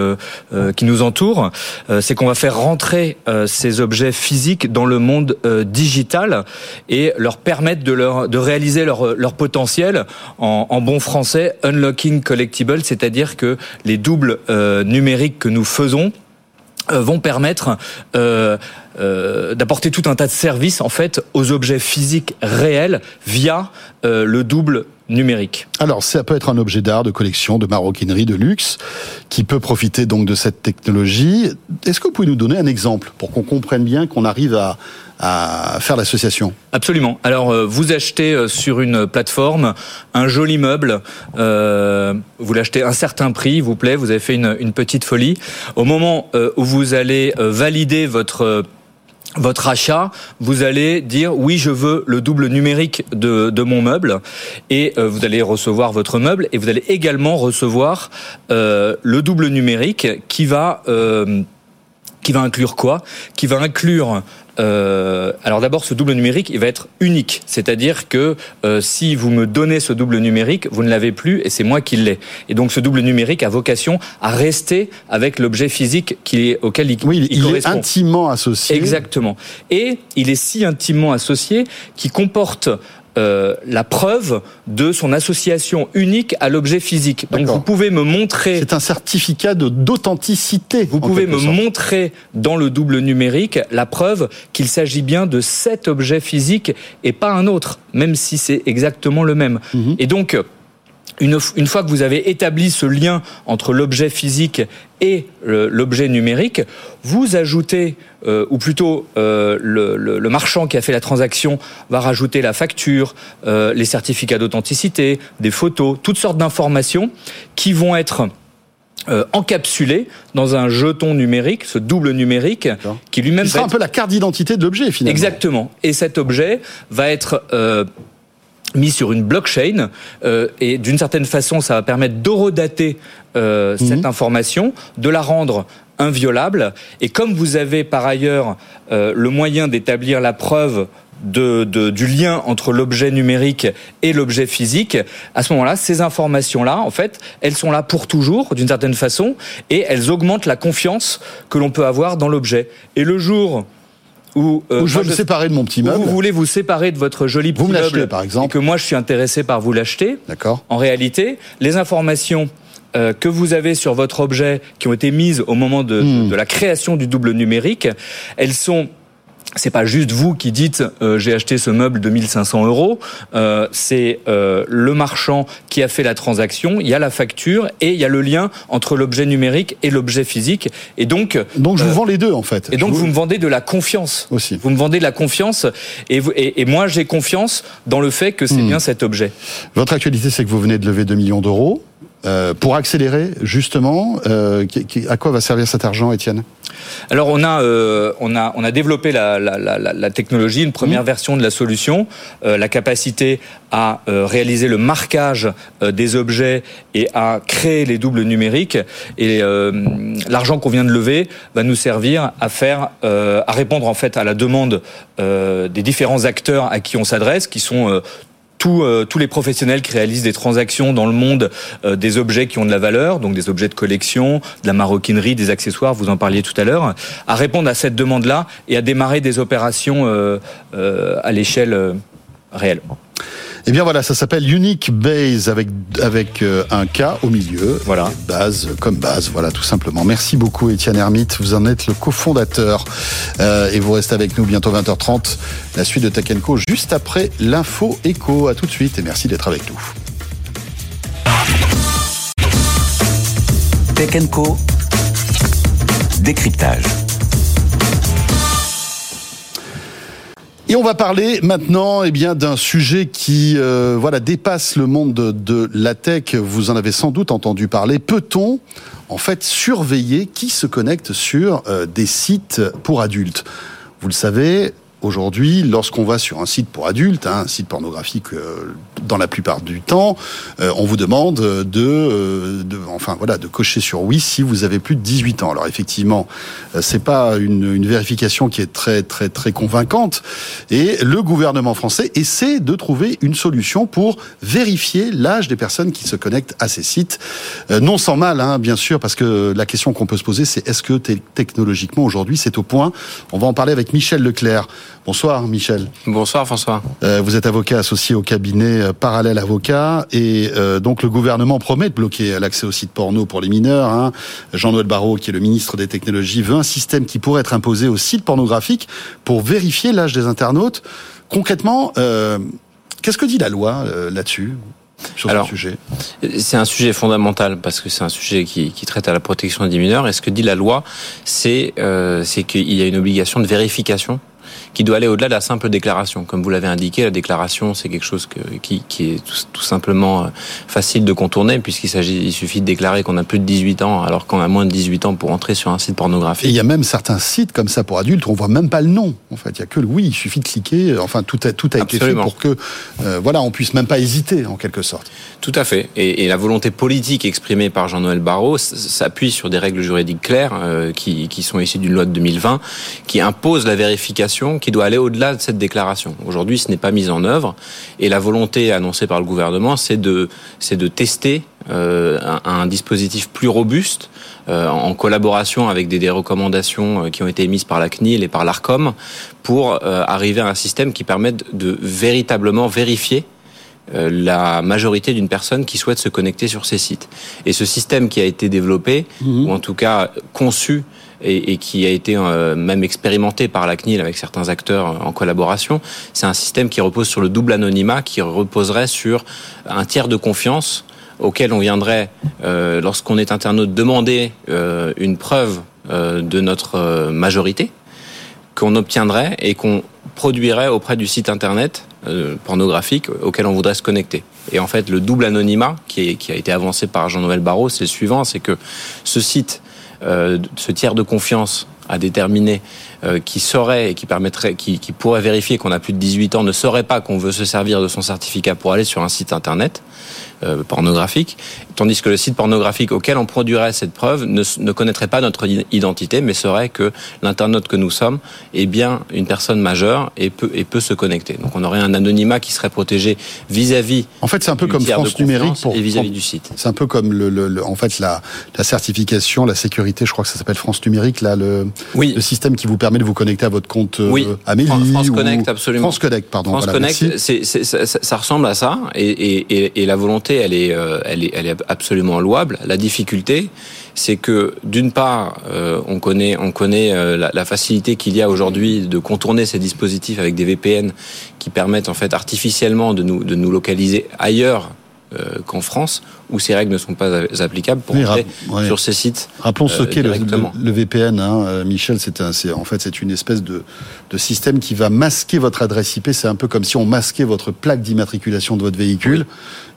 qui nous entoure, euh, c'est qu'on va faire rentrer euh, ces objets physiques dans le monde euh, digital et leur permettre de réaliser leur leur potentiel en, bon français unlocking collectible, c'est-à-dire que les doubles euh, numériques que nous faisons euh, vont permettre euh, euh, d'apporter tout un tas de services en fait aux objets physiques réels via euh, le double numérique. Alors, ça peut être un objet d'art, de collection, de maroquinerie, de luxe, qui peut profiter donc de cette technologie. Est-ce que vous pouvez nous donner un exemple pour qu'on comprenne bien qu'on arrive à, à faire l'association? Absolument. Alors euh, vous achetez euh, sur une plateforme un joli meuble, euh, vous l'achetez un certain prix, il vous plaît, vous avez fait une, une petite folie. Au moment où vous allez valider votre votre achat, vous allez dire oui, je veux le double numérique de, mon meuble, et euh, vous allez recevoir votre meuble, et vous allez également recevoir euh, le double numérique qui va euh, qui va inclure quoi? Qui va inclure euh, alors d'abord, ce double numérique, il va être unique, c'est-à-dire que euh, si vous me donnez ce double numérique, vous ne l'avez plus et c'est moi qui l'ai. Et donc ce double numérique a vocation à rester avec l'objet physique qui est, auquel il, Oui, il, est intimement associé. Exactement. Et il est si intimement associé qu'il comporte euh, la preuve de son association unique à l'objet physique. Donc vous pouvez me montrer C'est un certificat d'authenticité. vous pouvez me sorte. montrer dans le double numérique la preuve qu'il s'agit bien de cet objet physique et pas un autre, même si c'est exactement le même. Mhm. Et donc, une, fois que vous avez établi ce lien entre l'objet physique et l'objet numérique, vous ajoutez, euh, ou plutôt euh, le, le- le marchand qui a fait la transaction va rajouter la facture, euh, les certificats d'authenticité, des photos, toutes sortes d'informations qui vont être euh, encapsulées dans un jeton numérique, ce double numérique, qui lui-même sera un être peu la carte d'identité de l'objet, finalement. Exactement. Et cet objet va être euh, mis sur une blockchain euh, et d'une certaine façon, ça va permettre d'horodater euh, cette information, de la rendre inviolable. Et comme vous avez par ailleurs euh, le moyen d'établir la preuve de, de- du lien entre l'objet numérique et l'objet physique, à ce moment-là, ces informations-là, en fait, elles sont là pour toujours, d'une certaine façon, et elles augmentent la confiance que l'on peut avoir dans l'objet. Et le jour où, euh, Ou je veux me séparer de mon petit où meuble. vous voulez vous séparer de votre joli petit Vous me meuble par exemple. et que moi je suis intéressé par vous l'acheter, D'accord. en réalité, les informations euh, que vous avez sur votre objet qui ont été mises au moment de, Hmm. de la création du double numérique, elles sont c'est pas juste vous qui dites euh, j'ai acheté ce meuble de 1500 euros. Euh, c'est euh, le marchand qui a fait la transaction. Il y a la facture et il y a le lien entre l'objet numérique et l'objet physique. Et donc Donc je vous euh, vends les deux, en fait. et donc vous me vendez de la confiance. Aussi. Vous me vendez de la confiance et, vous- et, et moi j'ai confiance dans le fait que c'est Hmm. bien cet objet. Votre actualité, c'est que vous venez de lever 2 millions d'euros. Euh, pour accélérer justement. Euh, à quoi va servir cet argent, Étienne? Alors on a euh, on a on a développé la, la, la, la technologie, une première mmh. version de la solution, la capacité à réaliser le marquage des objets et à créer les doubles numériques. Et l'argent qu'on vient de lever va nous servir à faire à répondre en fait à la demande des différents acteurs à qui on s'adresse, qui sont euh, tous, les professionnels qui réalisent des transactions dans le monde euh, des objets qui ont de la valeur, donc des objets de collection, de la maroquinerie, des accessoires, vous en parliez tout à l'heure, à répondre à cette demande-là et à démarrer des opérations euh, à l'échelle réelle. Eh bien voilà, ça s'appelle Unique Base avec avec euh, un K au milieu. Voilà. Base comme base, voilà tout simplement. Merci beaucoup Étienne Hermite, vous en êtes le cofondateur euh, et vous restez avec nous bientôt 20h30. La suite de Tech Co juste après l'info écho. À tout de suite et merci d'être avec nous. Tech Co décryptage. Et on va parler maintenant eh bien d'un sujet qui euh, voilà dépasse le monde de, la tech. Vous en avez sans doute entendu parler. Peut-on en fait surveiller qui se connecte sur euh, des sites pour adultes? Vous le savez, Aujourd'hui, lorsqu'on va sur un site pour adultes, hein, un site pornographique, euh, dans la plupart du temps, euh, on vous demande de, euh, de, enfin voilà, de cocher sur oui si vous avez plus de 18 ans. Alors effectivement, c'est pas une, une, vérification qui est très très très convaincante, et le gouvernement français essaie de trouver une solution pour vérifier l'âge des personnes qui se connectent à ces sites. non sans mal, hein, bien sûr, parce que la question qu'on peut se poser, c'est est-ce que technologiquement aujourd'hui c'est au point? On va en parler avec Michel Leclerc. Bonsoir Michel. Bonsoir François. Euh, vous êtes avocat associé au cabinet euh, Parallèle Avocat et euh, donc le gouvernement promet de bloquer l'accès aux sites porno pour les mineurs. Hein. Jean-Noël Barrot, qui est le ministre des Technologies, veut un système qui pourrait être imposé aux sites pornographiques pour vérifier l'âge des internautes. Concrètement, qu'est-ce que dit la loi là-dessus sur Alors, ce sujet? C'est un sujet fondamental parce que c'est un sujet qui, qui, traite à la protection des mineurs. Et ce que dit la loi, c'est euh, qu'il y a une obligation de vérification qui doit aller au-delà de la simple déclaration. Comme vous l'avez indiqué, la déclaration, c'est quelque chose que, qui, qui, est tout, simplement euh, facile de contourner, puisqu'il s'agit, il suffit de déclarer qu'on a plus de 18 ans, alors qu'on a moins de 18 ans pour entrer sur un site pornographique. Et il y a même certains sites comme ça pour adultes, on voit même pas le nom. En fait, il y a que le oui, il suffit de cliquer. Enfin, tout a, tout a été fait pour que, euh, voilà, on puisse même pas hésiter, en quelque sorte. Tout à fait. Et, et la volonté politique exprimée par Jean-Noël Barrot s'appuie sur des règles juridiques claires euh, qui, qui sont issues d'une loi de 2020, qui impose la vérification, qui doit aller au-delà de cette déclaration. Aujourd'hui, ce n'est pas mis en œuvre et la volonté annoncée par le gouvernement, c'est de, c'est de tester euh, un, dispositif plus robuste euh, en collaboration avec des, des, recommandations euh, qui ont été émises par la CNIL et par l'ARCOM pour euh, arriver à un système qui permette de véritablement vérifier la majorité d'une personne qui souhaite se connecter sur ces sites. Et ce système qui a été développé, mmh. ou en tout cas conçu et, et qui a été euh, même expérimenté par la CNIL avec certains acteurs euh, en collaboration. C'est un système qui repose sur le double anonymat, qui reposerait sur un tiers de confiance auquel on viendrait, euh, lorsqu'on est internaute, demander euh, une preuve euh, de notre majorité, qu'on obtiendrait et qu'on produirait auprès du site internet pornographique auquel on voudrait se connecter. Et en fait, le double anonymat qui, qui a été avancé par Jean-Noël Barrot, c'est le suivant, c'est que ce site euh, ce tiers de confiance à déterminer euh, qui saurait et qui permettrait, qui, qui pourrait vérifier qu'on a plus de 18 ans, ne saurait pas qu'on veut se servir de son certificat pour aller sur un site internet euh, pornographique, tandis que le site pornographique auquel on produirait cette preuve ne, ne connaîtrait pas notre identité, mais serait que l'internaute que nous sommes est bien une personne majeure et peut, et peut se connecter. Donc on aurait un anonymat qui serait protégé vis-à-vis. en fait, c'est un peu comme France numérique pour et vis-à-vis du site. C'est un peu comme le, le, en fait la, la certification, la sécurité. Je crois que ça s'appelle France numérique là, le, oui. le système qui vous permet de vous connecter à votre compte oui. euh, Amélie. France Connect, absolument. France Connect, pardon. France voilà, Connect, ça, ça ressemble à ça et, et, et la volonté elle est, euh, elle est, elle est absolument louable. La difficulté, c'est que d'une part, euh, on connaît, on connaît euh, la, facilité qu'il y a aujourd'hui de contourner ces dispositifs avec des VPN qui permettent en fait artificiellement de nous, localiser ailleurs qu'en France, où ces règles ne sont pas applicables pour Oui, entrer rap- ouais. sur ces sites. Rappelons ce euh, qu'est le, le- VPN, hein, euh, Michel. C'est en fait c'est une espèce de, de système qui va masquer votre adresse IP. C'est un peu comme si on masquait votre plaque d'immatriculation de votre véhicule.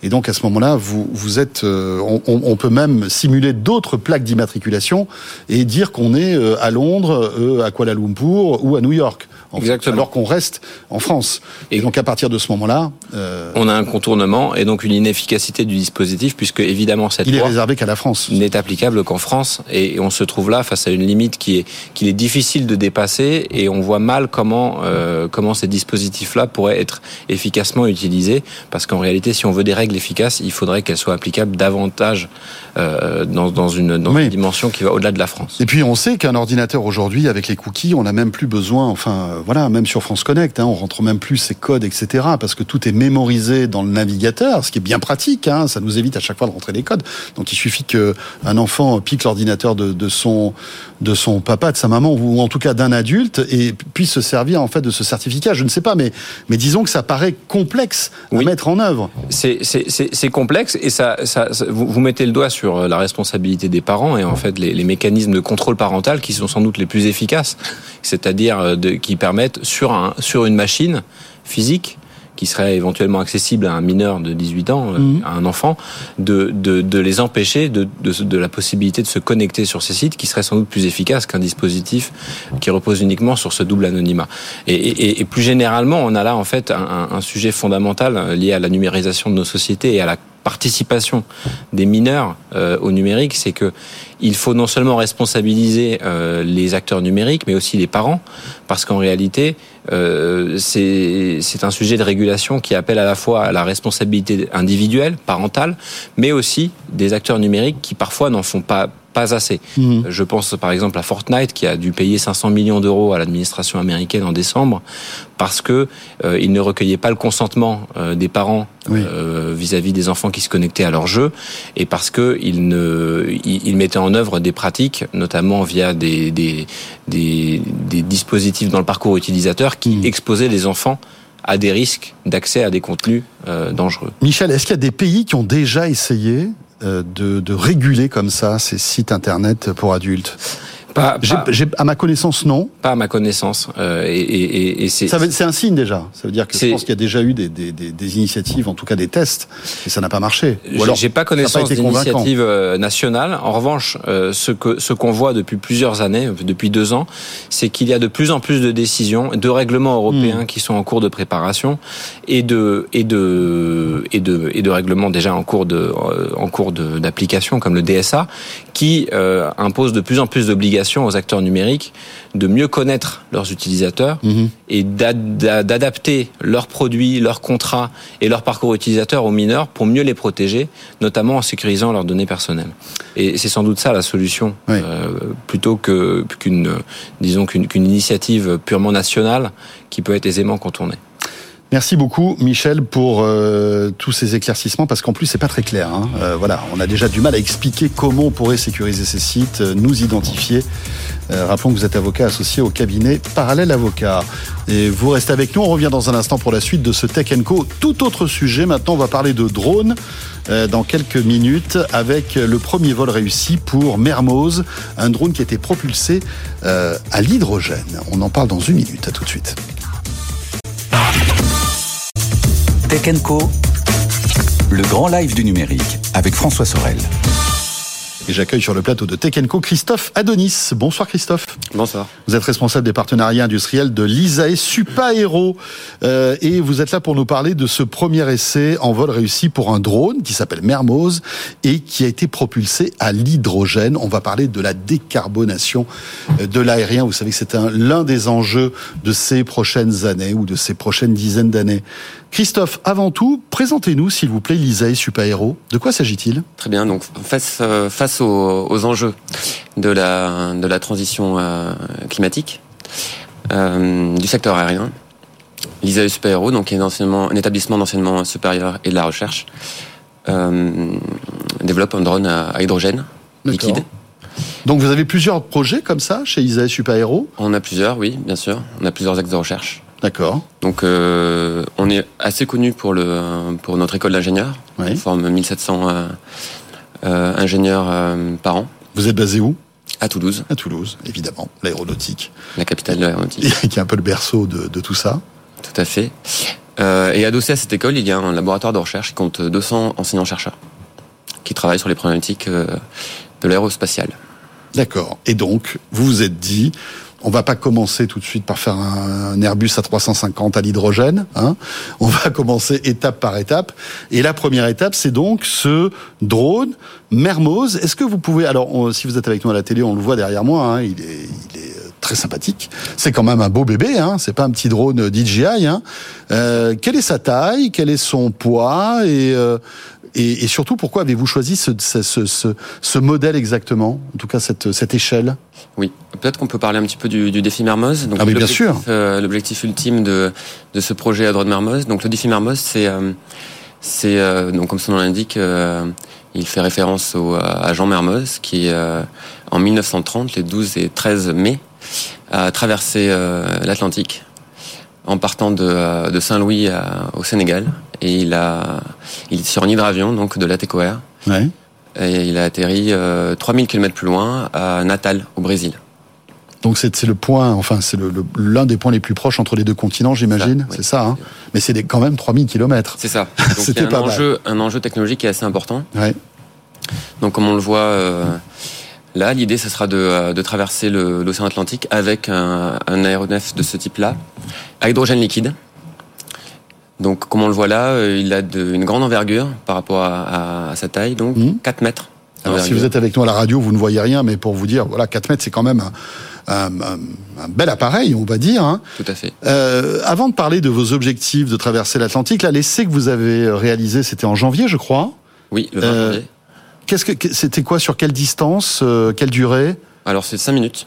Et donc à ce moment-là, vous, vous êtes, euh, on, peut même simuler d'autres plaques d'immatriculation et dire qu'on est euh, à Londres, euh, à Kuala Lumpur ou à New York. En fait, Exactement. alors qu'on reste en France. Et, Et- donc à partir de ce moment-là, euh, On a un contournement et donc une inefficacité du dispositif, puisque évidemment cette il est loi réservé qu'à la France. n'est applicable qu'en France et on se trouve là face à une limite qui est qu'il est difficile de dépasser et on voit mal comment euh, comment ces dispositifs-là pourraient être efficacement utilisés parce qu'en réalité si on veut des règles efficaces il faudrait qu'elles soient applicables davantage euh, dans, dans une dans Oui. une dimension qui va au-delà de la France. Et puis on sait qu'un ordinateur aujourd'hui, avec les cookies, on n'a même plus besoin, enfin voilà, même sur France Connect, hein, on rentre même plus ses codes, etc. Parce que tout est mémorisé dans le navigateur, ce qui est bien pratique. Hein, ça nous évite à chaque fois de rentrer les codes. Donc il suffit que un enfant pique l'ordinateur de, de son de son papa, de sa maman, ou en tout cas d'un adulte, et puisse se servir en fait de ce certificat. Je ne sais pas, mais mais disons que ça paraît complexe à Oui. mettre en œuvre. C'est- complexe et ça, ça, ça- vous, vous mettez le doigt sur euh, la responsabilité des parents et en fait les, les mécanismes de contrôle parental qui sont sans doute les plus efficaces, c'est-à-dire euh, qui permettent sur, un, sur une machine physique qui serait éventuellement accessible à un mineur de 18 ans, euh, Mhm. à un enfant, de, de, de les empêcher de, de, de la possibilité de se connecter sur ces sites qui serait sans doute plus efficace qu'un dispositif qui repose uniquement sur ce double anonymat. Et, et, et plus généralement, on a là en fait un, un- sujet fondamental euh, lié à la numérisation de nos sociétés et à la participation des mineurs euh, au numérique, c'est que il faut non seulement responsabiliser euh, les acteurs numériques, mais aussi les parents, parce qu'en réalité, euh, c'est un sujet de régulation qui appelle à la fois à la responsabilité individuelle, parentale, mais aussi des acteurs numériques qui parfois n'en font pas pas assez. Mhm. Je pense par exemple à Fortnite qui a dû payer 500 millions d'euros à l'administration américaine en décembre parce que euh, il ne recueillait pas le consentement euh, des parents Oui. euh, vis-à-vis des enfants qui se connectaient à leur jeu et parce que il ne il, il mettait en œuvre des pratiques notamment via des des, des, des dispositifs dans le parcours utilisateur qui Mhm. exposaient les enfants à des risques d'accès à des contenus euh, dangereux. Michel, est-ce qu'il y a des pays qui ont déjà essayé euh, de, de réguler comme ça ces sites internet pour adultes Pas, À ma connaissance, non. pas à ma connaissance. Euh, et et, et, c'est Ça veut- C'est un signe déjà. Ça veut dire que je pense qu'il y a déjà eu des, des, des, initiatives, en tout cas des tests, et ça n'a pas marché. J'ai- J'ai pas connaissance été convaincant. d'initiative euh, nationale. En revanche, euh, ce que ce qu'on voit depuis plusieurs années, depuis deux ans, c'est qu'il y a de plus en plus de décisions, de règlements européens Hmm. qui sont en cours de préparation et de et de et de et de règlements déjà en cours de euh, en cours d'application comme le DSA, qui euh, imposent de plus en plus d'obligations aux acteurs numériques de mieux connaître leurs utilisateurs Mhm. et d'ad- d'a- d'adapter leurs produits, leurs contrats et leur parcours utilisateur aux mineurs pour mieux les protéger, notamment en sécurisant leurs données personnelles. Et c'est sans doute ça la solution, Oui. euh, plutôt que qu'une, disons qu'une qu'une initiative purement nationale qui peut être aisément contournée. Merci beaucoup, Michel, pour euh, tous ces éclaircissements, parce qu'en plus, c'est pas très clair. hein. Euh, voilà, on a déjà du mal à expliquer comment on pourrait sécuriser ces sites, euh, nous identifier. Rappelons que vous êtes avocat associé au cabinet Parallèle Avocat. Et vous restez avec nous, on revient dans un instant pour la suite de ce Tech Co. Tout autre sujet, maintenant on va parler de drones dans quelques minutes avec le premier vol réussi pour Mermoz, un drone qui été propulsé à l'hydrogène. On en parle dans une minute, à tout de suite. Tech Co, le grand live du numérique avec François Sorel. Et j'accueille sur le plateau de Tech Co Christophe Adonis. Bonsoir Christophe. Bonsoir. Vous êtes responsable des partenariats industriels de l'ISAE Supaéro euh, et vous êtes là pour nous parler de ce premier essai en vol réussi pour un drone qui s'appelle Mermoz et qui a été propulsé à l'hydrogène. On va parler de la décarbonation euh, de l'aérien. Vous savez que c'est un- l'un des enjeux de ces prochaines années ou de ces prochaines dizaines d'années. Christophe, avant tout, présentez-nous s'il vous plaît l'ISAE Supaéro. De quoi s'agit-il? Très bien. Donc face euh, face aux, aux enjeux de la de la transition euh, climatique euh, du secteur aérien, l'ISAE Super donc est un, établissement d'enseignement supérieur et de la recherche, développe un drone à, à hydrogène liquide. Donc vous avez plusieurs projets comme ça chez ISAE Supaéro On a plusieurs, oui, bien sûr. On a plusieurs axes de recherche. D'accord. Donc, euh, on est assez connu pour le pour notre école d'ingénieurs. Oui. On forme 1700 euh, euh, ingénieurs par an Vous êtes basé où? À Toulouse, À Toulouse, évidemment, l'aéronautique, la capitale de l'aéronautique. qui est un peu le berceau de, de tout ça. Tout à fait. Et adossé à cette école, il y a un laboratoire de recherche qui compte 200 enseignants-chercheurs qui travaillent sur les problématiques de l'aérospatiale. D'accord. Et donc, vous vous êtes dit, on va pas commencer tout de suite par faire un, Airbus à 350 à l'hydrogène. Hein. On va commencer étape par étape. Et la première étape, c'est donc ce drone Mermoz. Est-ce que vous pouvez, alors si vous êtes avec nous à la télé, on le voit derrière moi. hein, il est, il est euh, très sympathique. C'est quand même un beau bébé. Hein. C'est pas un petit drone DJI. Hein. Euh, quelle est sa taille? Quel est son poids? Et euh, et, et surtout, pourquoi avez-vous choisi ce, ce, ce, ce, modèle exactement En tout cas, cette, cette échelle? Oui, peut-être qu'on peut parler un petit peu du, du défi Mermoz. Donc, Ah oui, bien l'objectif, sûr. euh, L'objectif ultime de, de ce projet à droite Mermoz. Donc le défi Mermoz, c'est euh, c'est euh, donc comme son nom l'indique, euh, il fait référence au, à Jean Mermoz qui euh, en 1930, les 12 et 13 mai, a traversé euh, l'Atlantique en partant de, euh, de Saint-Louis à- au Sénégal et il a il est sur un hydravion donc de l'Ateco Air Ouais. et il a atterri euh, 3000 km plus loin à Natal au Brésil. Donc c'est le point, enfin c'est le- le- l'un des points les plus proches entre les deux continents, j'imagine. Ça, oui. C'est ça. Hein Mais c'est quand même 3000 kilomètres. C'est ça. Donc il y C'était a un pas mal. enjeu, un enjeu technologique qui est assez important. Ouais. Donc comme on le voit euh, là, l'idée ce sera de, euh, de traverser l'océan Atlantique avec un, un aéronef de ce type-là, à hydrogène liquide. Donc comme on le voit là, euh, il a de- une grande envergure par rapport à, à- à sa taille, donc Mhm. 4 mètres. Alors si vous êtes avec nous à la radio, vous ne voyez rien, mais pour vous dire, voilà, 4 mètres, c'est quand même un, un- un- un bel appareil, on va dire. Hein. Tout à fait. Euh, avant de parler de vos objectifs de traverser l'Atlantique, là, l'essai que vous avez réalisé, c'était en janvier, je crois. Oui, le 20 Euh, janvier. Qu'est-ce que que- c'était quoi sur quelle distance, euh, quelle durée? Alors c'est 5 minutes.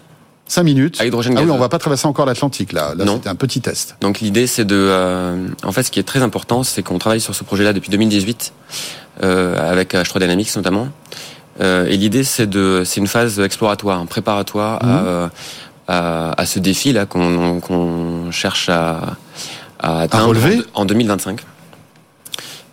5 minutes. À hydrogène ah oui, on va pas traverser encore l'Atlantique là. Là, Non. c'était un petit test. Donc l'idée c'est de, euh, en fait, ce qui est très important, c'est qu'on travaille sur ce projet-là depuis 2018 euh, avec H3 Dynamics notamment. Euh, et l'idée c'est de, c'est une phase exploratoire, préparatoire à, euh, à, à ce défi là qu'on qu'on cherche à, à atteindre relever en, en 2025.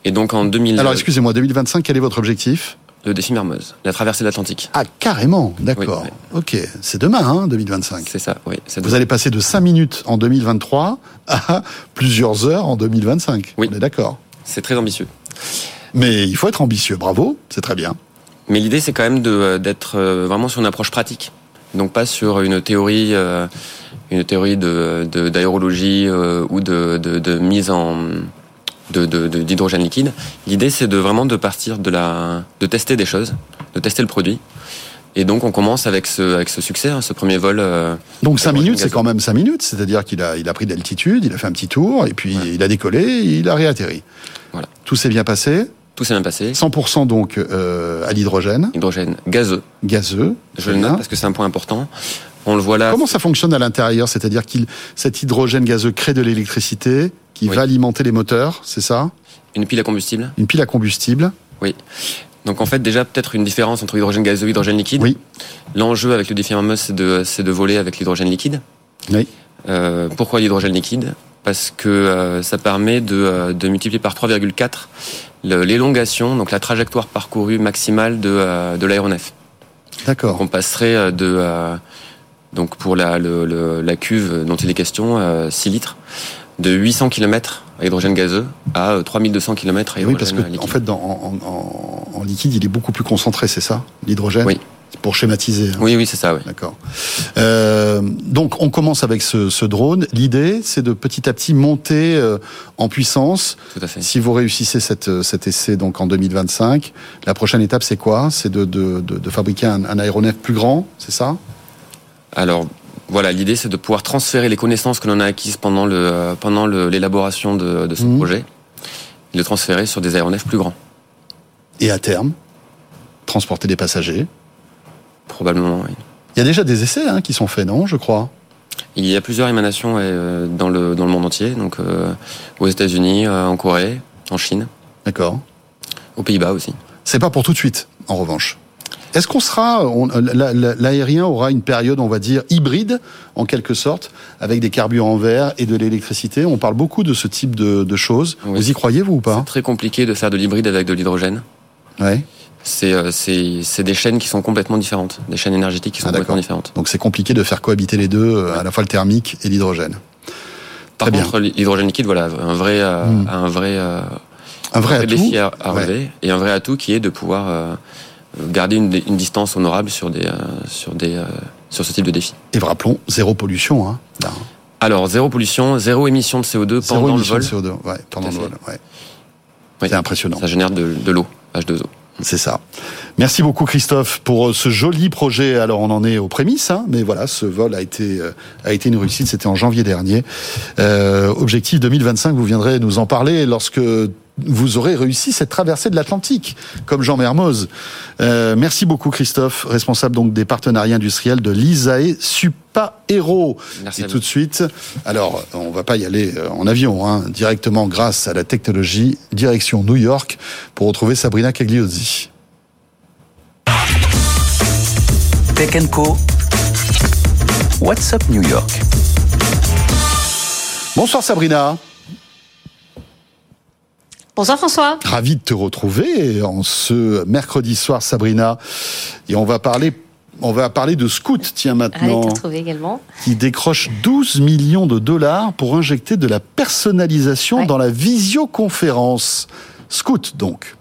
Et donc en 2000, Alors excusez-moi, 2025, quel est votre objectif? Le défi Mermoz, la traversée de l'Atlantique. Ah, carrément, d'accord. Oui, Ok, c'est demain, hein, 2025. C'est ça, oui. Vous allez passer de 5 minutes en 2023 à plusieurs heures en 2025. Oui. On est d'accord. C'est très ambitieux. Mais il faut être ambitieux, bravo, c'est très bien. Mais l'idée, c'est quand même de- d'être euh, vraiment sur une approche pratique. Donc pas sur une théorie, euh, une théorie de de- d'aérologie euh, ou de, de, de mise en de de- de- d'hydrogène liquide. L'idée, c'est de vraiment de partir de la, de tester des choses, de tester le produit. Et donc, on commence avec ce avec ce succès, hein, ce premier vol. euh, Donc 5 Hydrogène minutes, c'est quand même 5 minutes, c'est-à-dire qu'il a, il a pris de l'altitude, il a fait un petit tour, et puis il a décollé, il a réatterri. Voilà. Tout s'est bien passé, tout s'est bien passé. 100% donc euh, à l'hydrogène, Hydrogène gazeux. gazeux. Je le note parce que c'est un point important. On le voit là. Comment ça fonctionne à l'intérieur? C'est-à-dire qu'il cet hydrogène gazeux crée de l'électricité qui Oui. va alimenter les moteurs, c'est ça? Une pile à combustible. Une pile à combustible. Donc en fait déjà peut-être une différence entre hydrogène gazeux et hydrogène liquide. Oui. L'enjeu avec le défi c'est de c'est de voler avec l'hydrogène liquide. Oui. Euh, pourquoi l'hydrogène liquide? Parce que euh, ça permet de, euh, de multiplier par 3,4 le- l'élongation, donc la trajectoire parcourue maximale de, de l'aéronef. D'accord. On passerait de donc pour la, le- le- la cuve dont il est question, euh, 6 litres, de 800 km à hydrogène gazeux à euh, 3200 km à Oui, hydrogène parce que liquide. en fait, dans, en, en- en liquide, il est beaucoup plus concentré, c'est ça, l'hydrogène. Oui. Pour schématiser. hein. Oui, oui, c'est ça, oui. D'accord. Euh, donc, on commence avec ce, ce drone. L'idée, c'est de petit à petit monter euh, en puissance. Tout à fait. Si vous réussissez cette, euh, cet essai donc en 2025, la prochaine étape, c'est quoi? C'est de, de, de, de fabriquer un, un aéronef plus grand, c'est ça? Alors voilà, l'idée c'est de pouvoir transférer les connaissances que l'on a acquises pendant le euh, pendant l'élaboration de, de ce Mhm. projet, et le transférer sur des aéronefs plus grands, Et à terme, transporter des passagers. probablement. oui. Il y a déjà des essais hein, qui sont faits, non Je crois? Il y a plusieurs émanations euh, dans le dans le monde entier, donc euh, aux États-Unis, euh, en Corée, en Chine, D'accord. aux Pays-Bas aussi. C'est pas pour tout de suite, en revanche. Est-ce qu'on sera, la- l'aérien aura une période, on va dire, hybride, en quelque sorte, avec des carburants verts et de l'électricité? On parle beaucoup de ce type de, de choses. Oui. Vous y croyez, vous, ou C'est pas très compliqué de faire de l'hybride avec de l'hydrogène. Ouais. C'est euh, c'est c'est des chaînes qui sont complètement différentes, des chaînes énergétiques qui sont Ah, complètement différentes. Donc c'est compliqué de faire cohabiter les deux, euh, à la fois le thermique et l'hydrogène. Par Très contre, l'hydrogène liquide, voilà, un vrai, euh, Hmm. un vrai, euh, Un vrai atout. défi à, à Ouais. relever et un vrai atout qui est de pouvoir euh, garder une, une distance honorable sur des, euh, sur des, euh, sur ce type de défi. Et rappelons, zéro pollution. Hein, là. Alors zéro pollution, zéro émission de CO2 Zéro pendant le émission vol. de CO2 ouais, pendant le vol. Ouais. Oui. C'est impressionnant. Ça génère de, de l'eau, H2O. C'est ça. Merci beaucoup Christophe pour euh, ce joli projet. Alors on en est aux prémices, hein, mais voilà, ce vol a été a été une réussite. C'était en janvier dernier. Euh, objectif 2025. Vous viendrez nous en parler lorsque vous aurez réussi cette traversée de l'Atlantique, comme Jean Mermoz. Euh, merci beaucoup Christophe, responsable donc des partenariats industriels de l'ISAE Supa Hero. Merci Et à tout de suite, alors on va pas y aller euh, en avion, hein, directement grâce à la technologie, direction New York pour retrouver Sabrina Cagliozzi. Tech Co. What's up New York? Bonsoir Sabrina, Bonsoir François. ravi de te retrouver en ce mercredi soir Sabrina. Et on va parler, on va parler de Scoot, tiens maintenant, également. qui décroche 12 millions de dollars pour injecter de la personnalisation Ouais. dans la visioconférence. Scoot donc.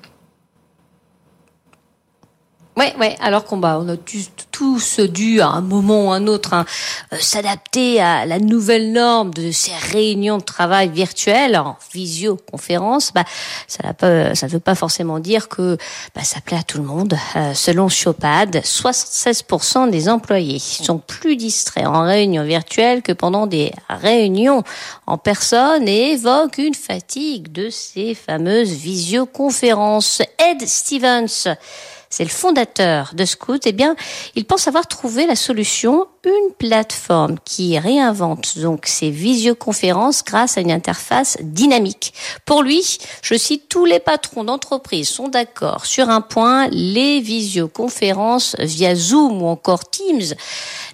Ouais, ouais. Alors qu'on bah, on a tous, dû à un moment ou un autre hein, euh, s'adapter à la nouvelle norme de ces réunions de travail virtuelles en visioconférence. Bah, ça ne veut pas forcément dire que bah, ça plaît à tout le monde. Euh, selon Chopad, 76% des employés sont plus distraits en réunion virtuelle que pendant des réunions en personne et évoquent une fatigue de ces fameuses visioconférences. Ed Stevens c'est le fondateur de Scoot, eh bien, il pense avoir trouvé la solution, une plateforme qui réinvente donc ces visioconférences grâce à une interface dynamique. Pour lui, je cite, tous les patrons d'entreprise sont d'accord sur un point, les visioconférences via Zoom ou encore Teams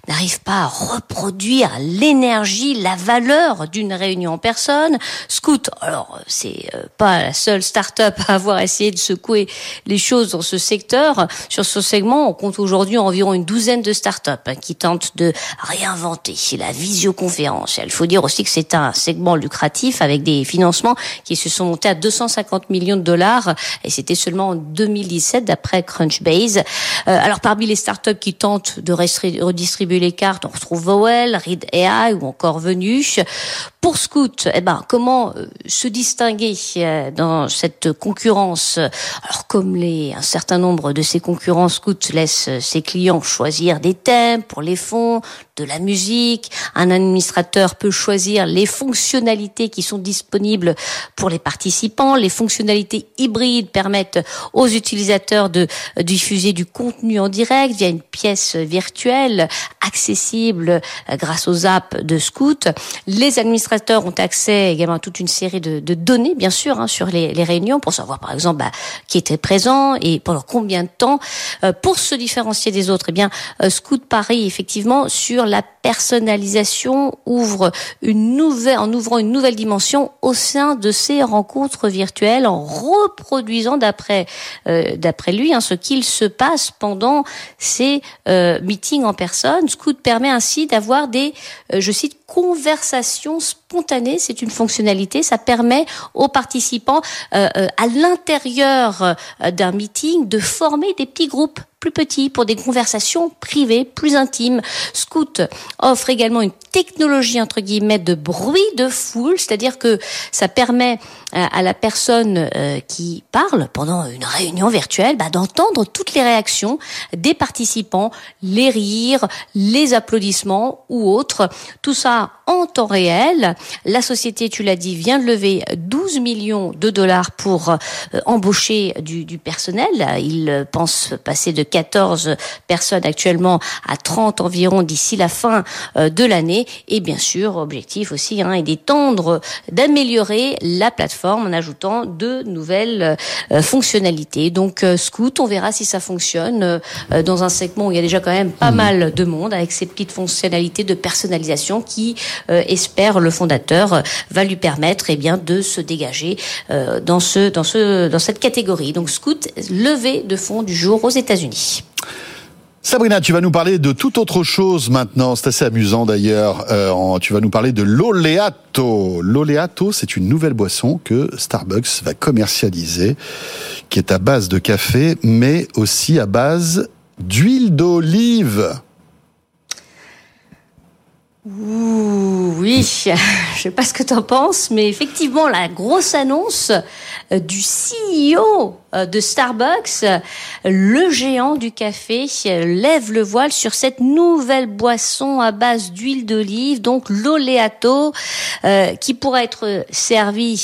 n'arrivent pas à reproduire l'énergie, la valeur d'une réunion en personne. Scoot, alors c'est euh, pas la seule start-up à avoir essayé de secouer les choses dans ce secteur. Sur ce segment, on compte aujourd'hui environ une douzaine de start-up hein, qui tentent réinventer la visioconférence. Il faut dire aussi que c'est un segment lucratif avec des financements qui se sont montés à 250 millions de dollars et c'était seulement en 2017 d'après Crunchbase. Euh, alors parmi les start-up qui tentent de redistribuer les cartes, on retrouve Vowel, Read AI ou encore Venush. Pour Scoot, eh ben comment euh, se distinguer euh, dans cette concurrence? Alors comme les un certain nombre de ses concurrents, Scoot laisse euh, ses clients choisir des thèmes pour les fonds, de la musique. Un administrateur peut choisir les fonctionnalités qui sont disponibles pour les participants. Les fonctionnalités hybrides permettent aux utilisateurs de diffuser du contenu en direct via une pièce virtuelle accessible euh, grâce aux apps de Scoot. Les administrateurs ont accès également à toute une série de, données, bien sûr, hein, sur les, réunions pour savoir, par exemple, bah, qui était présent et pendant combien de temps. Euh, pour se différencier des autres, eh bien, euh, Scoot parie effectivement sur la personnalisation, ouvre une nouvelle, en ouvrant une nouvelle dimension au sein de ces rencontres virtuelles, en reproduisant d'après euh, d'après lui hein, ce qu'il se passe pendant ces euh, meetings en personne. Scoot permet ainsi d'avoir des, euh, je cite, conversations spontanées. C'est une fonctionnalité. Ça permet aux participants euh, euh, à l'intérieur euh, d'un meeting de former des petits groupes plus petits pour des conversations privées, plus intimes. Scoot offre également une technologie entre guillemets de bruit de foule, c'est-à-dire que ça permet à la personne euh, qui parle pendant une réunion virtuelle bah, d'entendre toutes les réactions des participants, les rires, les applaudissements ou autres. Tout ça en temps réel. La société, tu l'as dit, vient de lever 12 millions de dollars pour euh, embaucher du, du personnel. Il euh, pense passer de 14 personnes actuellement à 30 environ d'ici la fin euh, de l'année. Et bien sûr, objectif aussi hein, est d'étendre, d'améliorer la plateforme en ajoutant de nouvelles euh, fonctionnalités. Donc euh, Scoot, on verra si ça fonctionne euh, dans un segment où il y a déjà quand même pas mal de monde avec ces petites fonctionnalités de personnalisation qui, euh, espère le fondateur, euh, va lui permettre eh bien de se dégager euh, dans ce dans ce dans cette catégorie. Donc Scoot, levée de fonds du jour aux États-Unis. Sabrina, tu vas nous parler de toute autre chose maintenant. C'est assez amusant d'ailleurs. Euh, tu vas nous parler de l'Oleato. L'Oleato, c'est une nouvelle boisson que Starbucks va commercialiser, qui est à base de café, mais aussi à base d'huile d'olive. Ouh, oui, je sais pas ce que tu en penses, mais effectivement, la grosse annonce euh, du CEO de Starbucks, euh, le géant du café, euh, lève le voile sur cette nouvelle boisson à base d'huile d'olive, donc l'oléato, euh, qui pourra être servie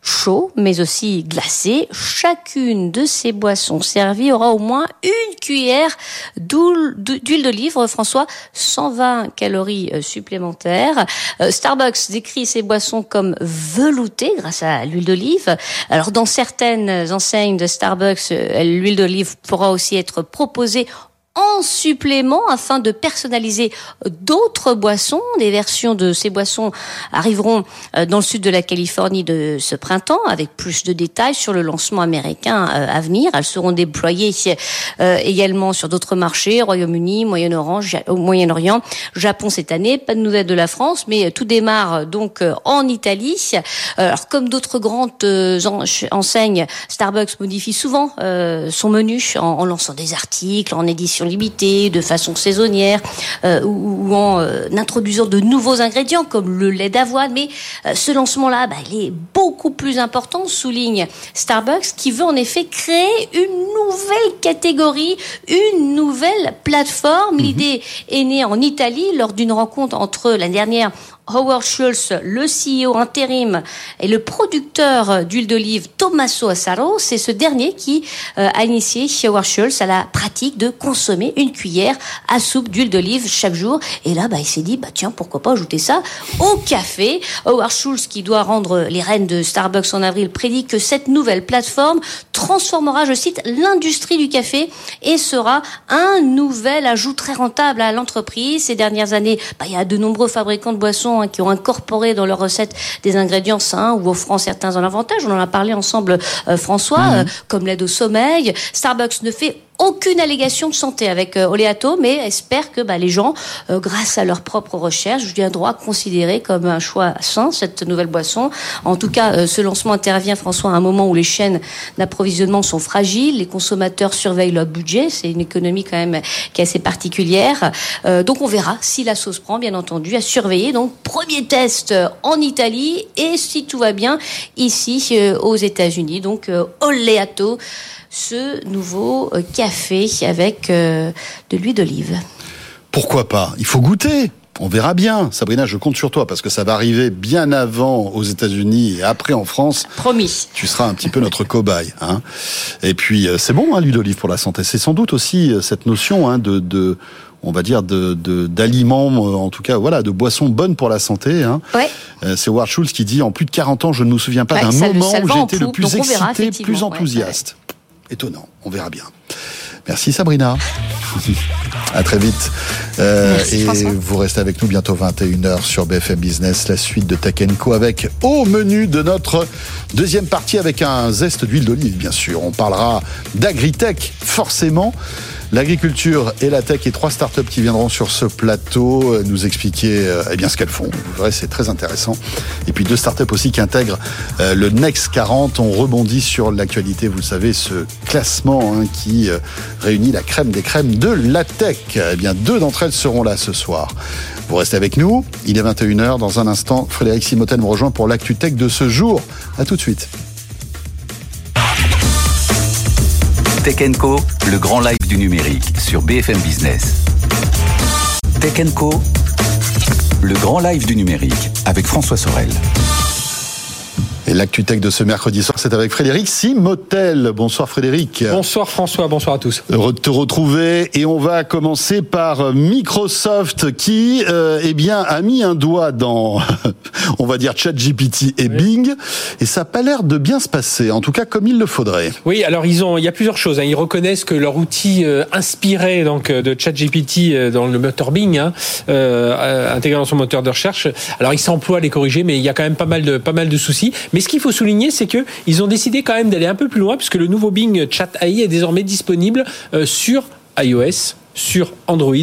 chaud, mais aussi glacé. Chacune de ces boissons servies aura au moins une cuillère d'huile d'olive, François, 120 calories euh, supplémentaires. Euh, Starbucks décrit ces boissons comme veloutées grâce à l'huile d'olive. Alors dans certaines enseignes Starbucks, euh, l'huile d'olive pourra aussi être proposée en supplément afin de personnaliser d'autres boissons. Des versions de ces boissons arriveront euh, dans le sud de la Californie de ce printemps avec plus de détails sur le lancement américain euh, à venir. Elles seront déployées euh, également sur d'autres marchés, Royaume-Uni, Moyen-Orient, Japon cette année. Pas de nouvelles de la France, mais tout démarre donc en Italie. Alors comme d'autres grandes en- enseignes, Starbucks modifie souvent son menu en, en lançant des articles en édition limitée, de façon saisonnière, euh, ou, ou en euh, introduisant de nouveaux ingrédients comme le lait d'avoine. Mais euh, ce lancement-là, bah, il est beaucoup plus important, souligne Starbucks, qui veut en effet créer une nouvelle catégorie, une nouvelle plateforme. L'idée est née en Italie lors d'une rencontre entre l'année dernière Howard Schultz, le CEO intérim et le producteur d'huile d'olive Tommaso Assaro, c'est ce dernier qui euh, a initié Howard Schultz à la pratique de consommer une cuillère à soupe d'huile d'olive chaque jour. Et là, bah, il s'est dit, bah tiens, pourquoi pas ajouter ça au café. Howard Schultz, qui doit rendre les rênes de Starbucks en avril, prédit que cette nouvelle plateforme transformera, je cite, l'industrie du café et sera un nouvel ajout très rentable à l'entreprise. Ces dernières années, bah, il y a de nombreux fabricants de boissons qui ont incorporé dans leurs recettes des ingrédients sains ou offrant certains en avantage. On en a parlé ensemble, euh, François, euh, comme l'aide au sommeil. Starbucks ne fait aucune allégation de santé avec euh, Oleato, mais espère que bah, les gens, euh, grâce à leurs propres recherches, viendront considérer comme un choix sain cette nouvelle boisson. En tout cas, euh, ce lancement intervient, François, à un moment où les chaînes d'approvisionnement sont fragiles, les consommateurs surveillent leur budget. C'est une économie quand même qui est assez particulière. Euh, donc on verra si la sauce prend, bien entendu, à surveiller. Donc premier test euh, en Italie et si tout va bien ici euh, aux États-Unis. Donc Oleato ce nouveau euh, café avec euh, de l'huile d'olive. Pourquoi pas? Il faut goûter. On verra bien. Sabrina, je compte sur toi parce que ça va arriver bien avant aux États-Unis et après en France. Promis. Tu seras un petit peu notre cobaye. Hein. Et puis, euh, c'est bon, hein, l'huile d'olive pour la santé. C'est sans doute aussi cette notion hein, de, de, on va dire, de d'aliments, en tout cas, voilà, de boissons bonnes pour la santé. Hein. Ouais. C'est Howard Schultz qui dit, en plus de 40 ans, je ne me souviens pas Ouais, d'un moment où j'étais le plus excité, plus. Ouais, enthousiaste. Étonnant, on verra bien. Merci Sabrina. À très vite. Euh, Merci, et François. vous restez avec nous bientôt 21h sur BFM Business, la suite de Tech Co avec au menu de notre deuxième partie avec un zeste d'huile d'olive, bien sûr. On parlera d'agritech, forcément. L'agriculture et la tech et trois startups qui viendront sur ce plateau euh, nous expliquer euh, eh ce qu'elles font. Vous verrez, c'est très intéressant. Et puis deux startups aussi qui intègrent euh, le Next 40. On rebondit sur l'actualité, vous le savez, ce classement hein, qui réunit la crème des crèmes de la tech. Eh bien, deux d'entre elles seront là ce soir. Vous restez avec nous. Il est 21h. Dans un instant, Frédéric Simotel me rejoint pour l'actu tech de ce jour. À tout de suite. Tech Co, le grand live du numérique sur BFM Business. Tech Co, le grand live du numérique avec François Sorel. Et l'actu tech de ce mercredi soir, c'est avec Frédéric Simotel. Bonsoir Frédéric. Bonsoir François, bonsoir à tous. Heureux de te retrouver et on va commencer par Microsoft qui, euh, eh bien, a mis un doigt dans, on va dire, ChatGPT et Bing et ça n'a pas l'air de bien se passer, en tout cas comme il le faudrait. Oui, alors ils ont, il y a plusieurs choses. Hein. Ils reconnaissent que leur outil euh, inspiré donc euh, de ChatGPT euh, dans le moteur Bing, hein, euh, intégré dans son moteur de recherche. Alors ils s'emploient à les corriger, mais il y a quand même pas mal de pas mal de soucis. Mais ce qu'il faut souligner, c'est que ils ont décidé quand même d'aller un peu plus loin, puisque le nouveau Bing Chat AI est désormais disponible euh, sur iOS, sur Android,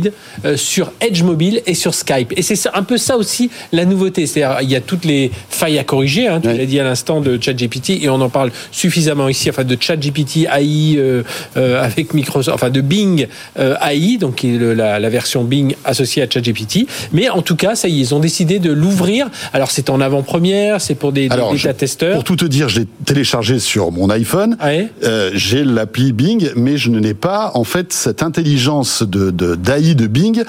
euh, sur Edge Mobile et sur Skype. Et c'est un peu ça aussi la nouveauté. C'est-à-dire, il y a toutes les failles à corriger, hein, tu Ouais. l'as dit à l'instant de ChatGPT, et on en parle suffisamment ici, enfin de ChatGPT AI euh, euh, avec Microsoft, enfin de Bing euh, AI, donc qui est le- la, la version Bing associée à ChatGPT. Mais en tout cas, ça y est, ils ont décidé de l'ouvrir. Alors c'est en avant-première, c'est pour des, des Alors, je- testeurs. Pour tout te dire, je l'ai téléchargé sur mon iPhone. Ouais. Euh, j'ai l'appli Bing, mais je n'ai pas en fait cette intelligence de d'AI de, Bing.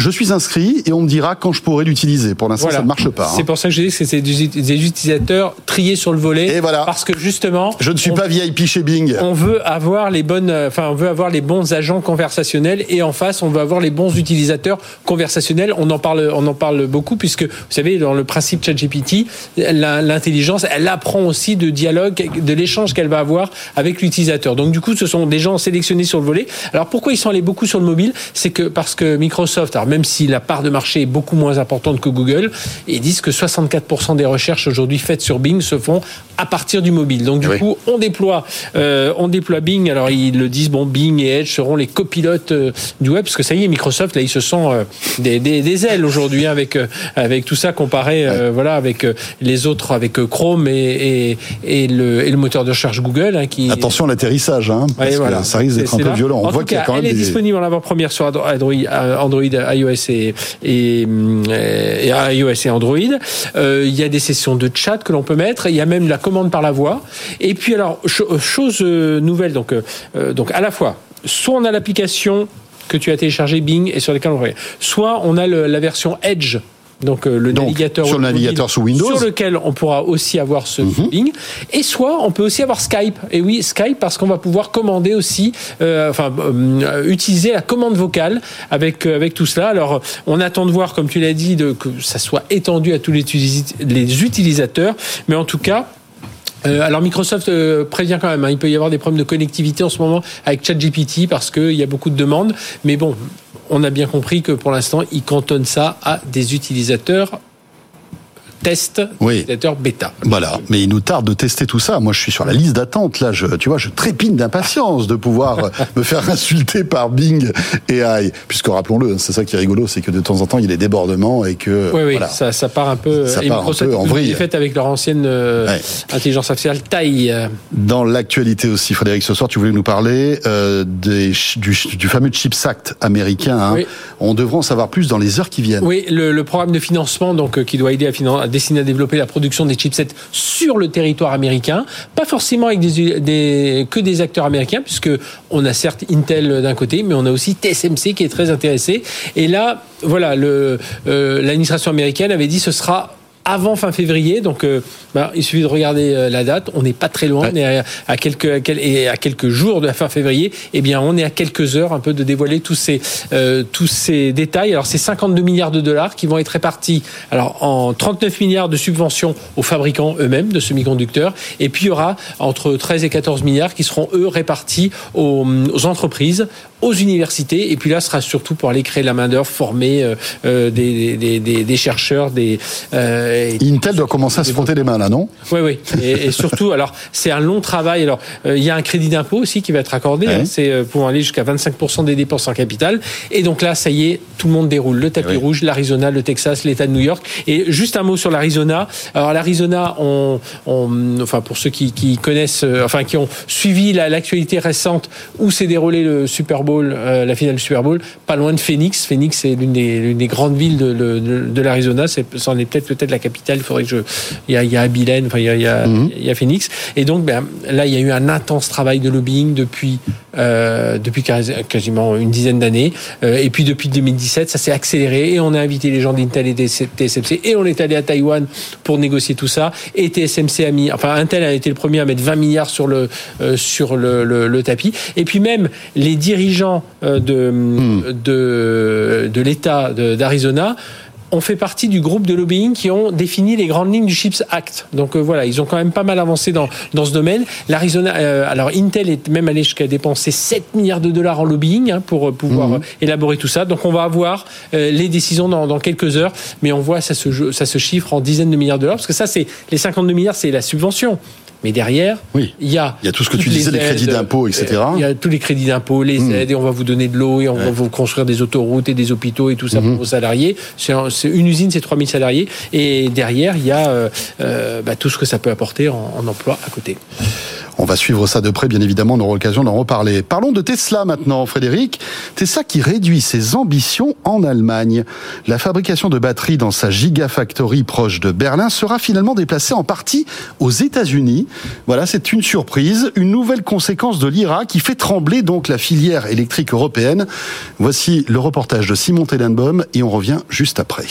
Je suis inscrit et on me dira quand je pourrai l'utiliser. Pour l'instant, Voilà. ça ne marche pas. C'est hein. pour ça que je dis que c'est des, utilisateurs triés sur le volet. Et voilà. Parce que justement, Je ne suis on- pas VIP chez Bing. on veut avoir les bonnes, euh, enfin, on veut avoir les bons agents conversationnels et en face, on veut avoir les bons utilisateurs conversationnels. On en parle, on en parle beaucoup puisque vous savez, dans le principe ChatGPT, l'intelligence, elle apprend aussi de dialogue, de l'échange qu'elle va avoir avec l'utilisateur. Donc du coup, ce sont des gens sélectionnés sur le volet. Alors pourquoi ils sont allés beaucoup sur le mobile? C'est que parce que Microsoft, alors même si la part de marché est beaucoup moins importante que Google, ils disent que 64% des recherches aujourd'hui faites sur Bing se font à partir du mobile. Donc du Oui. coup, on déploie, euh, on déploie Bing. Alors ils le disent, bon, Bing et Edge seront les copilotes euh, du web, parce que ça y est, Microsoft là, ils se sont euh, des, des, des ailes aujourd'hui hein, avec avec tout ça comparé, voilà, avec les autres, avec Chrome et, et, et le et le moteur de recherche Google, hein, qui Attention à l'atterrissage, hein, parce Ouais, que voilà. ça risque d'être un peu là. violent. On en voit qu'il y a quand même elle est des... disponible en avant-première sur Android, Android, iOS et, et, iOS et Android. Euh, il y a des sessions de chat que l'on peut mettre. Il y a même la commande par la voix. Et puis alors, cho- chose euh, nouvelle, donc, euh, euh, donc à la fois, soit on a l'application que tu as téléchargée Bing et sur laquelle on regarde, soit on a la version Edge. Donc euh, le Donc, navigateur sur le mobile, navigateur sous Windows. Sur lequel on pourra aussi avoir ce Bing et soit on peut aussi avoir Skype. Et oui Skype parce qu'on va pouvoir commander aussi euh, enfin euh, utiliser la commande vocale avec euh, avec tout cela. Alors on attend de voir comme tu l'as dit de, que ça soit étendu à tous les, les utilisateurs. Mais en tout cas euh, alors Microsoft euh, prévient quand même, hein, il peut y avoir des problèmes de connectivité en ce moment avec ChatGPT parce qu'il y a beaucoup de demandes. Mais bon, on a bien compris que pour l'instant, ils cantonnent ça à des utilisateurs test, Oui. utilisateurs bêta. Voilà, mais il nous tarde de tester tout ça. Moi, je suis sur la liste d'attente. Là, je, tu vois, je trépine d'impatience de pouvoir euh, me faire insulter par Bing et AI. Puisque rappelons-le, c'est ça qui est rigolo, c'est que de temps en temps, il y a des débordements et que Oui, oui, voilà. ça, ça part un peu. Ça et part un peu en vrille. fait avec leur ancienne euh, Ouais. intelligence artificielle taille. Dans l'actualité aussi, Frédéric, ce soir, tu voulais nous parler euh, des, du, du fameux Chips Act américain. hein. Oui. On devrait en savoir plus dans les heures qui viennent. Oui, le, le programme de financement donc euh, qui doit aider à, finan- à dessiner à développer la production des chipsets sur le territoire américain, pas forcément avec des, que des acteurs américains, puisque on a certes Intel d'un côté, mais on a aussi TSMC qui est très intéressé. Et là, voilà, euh, l'administration américaine avait dit ce sera avant fin février, donc euh, bah, il suffit de regarder euh, la date. On n'est pas très loin, on est à, à quelques à quel- et à quelques jours de la fin février. Eh bien, on est à quelques heures un peu de dévoiler tous ces euh, tous ces détails. Alors, c'est 52 milliards de dollars qui vont être répartis. Alors, en 39 milliards de subventions aux fabricants eux-mêmes de semi-conducteurs, et puis il y aura entre 13 et 14 milliards qui seront eux répartis aux, aux entreprises, aux universités, et puis là, ce sera surtout pour aller créer la main d'œuvre, former euh, euh, des, des, des, des chercheurs, des euh, Intel doit commencer à se frotter les mains là, non? Oui, oui. Et, et surtout, alors, c'est un long travail. Alors, euh, il y a un crédit d'impôt aussi qui va être accordé. Ouais. hein. c'est euh, pour aller jusqu'à 25% des dépenses en capital. Et donc là, ça y est, tout le monde déroule. Le tapis rouge, l'Arizona, le Texas, l'État de New York. Et juste un mot sur l'Arizona. Alors, l'Arizona, on, on- enfin, pour ceux qui, qui connaissent, enfin, qui ont suivi la- l'actualité récente où s'est déroulé le Super Bowl Bowl, euh, la finale du Super Bowl, pas loin de Phoenix. Phoenix, c'est l'une des, grandes villes de, de, de l'Arizona. C'en est peut-être peut-être la capitale. Il faudrait que je. Il y a, il y a Abilene, enfin il y a, il y a, Mhm. il y a Phoenix. Et donc, ben, là, il y a eu un intense travail de lobbying depuis euh, depuis quasi- quasiment une dizaine d'années. Euh, et puis depuis 2017, ça s'est accéléré et on a invité les gens d'Intel et TSMC et on est allé à Taïwan pour négocier tout ça. Et TSMC a mis, enfin Intel a été le premier à mettre 20 milliards sur le euh, sur le, le, le tapis. Et puis même les dirigeants euh, de de de l'État d'Arizona ont fait partie du groupe de lobbying qui ont défini les grandes lignes du Chips Act. Donc euh, voilà, ils ont quand même pas mal avancé dans, dans ce domaine. L'Arizona, euh, alors Intel est même allé jusqu'à dépenser 7 milliards de dollars en lobbying hein, pour pouvoir euh, élaborer tout ça. Donc on va avoir euh, les décisions dans, dans quelques heures, mais on voit ça se, ça se chiffre en dizaines de milliards de dollars, parce que ça c'est les 52 milliards, c'est la subvention. Mais derrière, Oui. il y a Il y a tout ce que tu disais, les crédits d'impôt, etc. Il y a tous les crédits d'impôt, les Mm. aides, et on va vous donner de l'eau, et on va vous construire des autoroutes et des hôpitaux et tout ça Mhm. pour vos salariés. C'est un- c'est une usine, c'est 3000 salariés. Et derrière, il y a euh, euh, bah, tout ce que ça peut apporter en, en emploi à côté. On va suivre ça de près, bien évidemment, on aura l'occasion d'en reparler. Parlons de Tesla maintenant, Frédéric. Tesla qui réduit ses ambitions en Allemagne. La fabrication de batteries dans sa Gigafactory proche de Berlin sera finalement déplacée en partie aux États-Unis. Voilà, c'est une surprise, une nouvelle conséquence de l'IRA qui fait trembler donc la filière électrique européenne. Voici le reportage de Simon Tellenbaum et on revient juste après.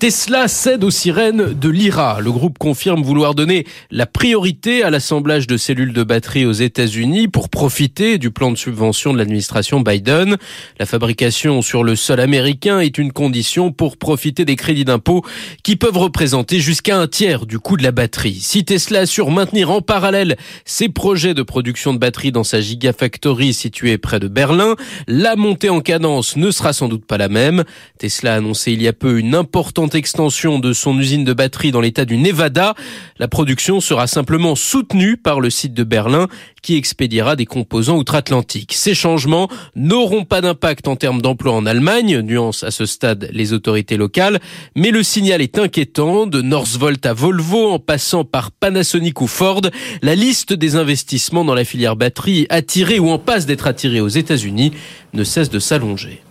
Tesla cède aux sirènes de l'IRA. Le groupe confirme vouloir donner la priorité à l'assemblage de cellules de batterie aux États-Unis pour profiter du plan de subvention de l'administration Biden. La fabrication sur le sol américain est une condition pour profiter des crédits d'impôt qui peuvent représenter jusqu'à un tiers du coût de la batterie. Si Tesla assure maintenir en parallèle ses projets de production de batteries dans sa Gigafactory située près de Berlin, la montée en cadence ne sera sans doute pas la même. Tesla a annoncé il y a peu une importante extension de son usine de batterie dans l'état du Nevada. La production sera simplement soutenue par le site de Berlin qui expédiera des composants outre-Atlantique. Ces changements n'auront pas d'impact en termes d'emploi en Allemagne, nuance à ce stade les autorités locales, mais le signal est inquiétant. De Northvolt à Volvo, en passant par Panasonic ou Ford, la liste des investissements dans la filière batterie attirée ou en passe d'être attirée aux États-Unis ne cesse de s'allonger.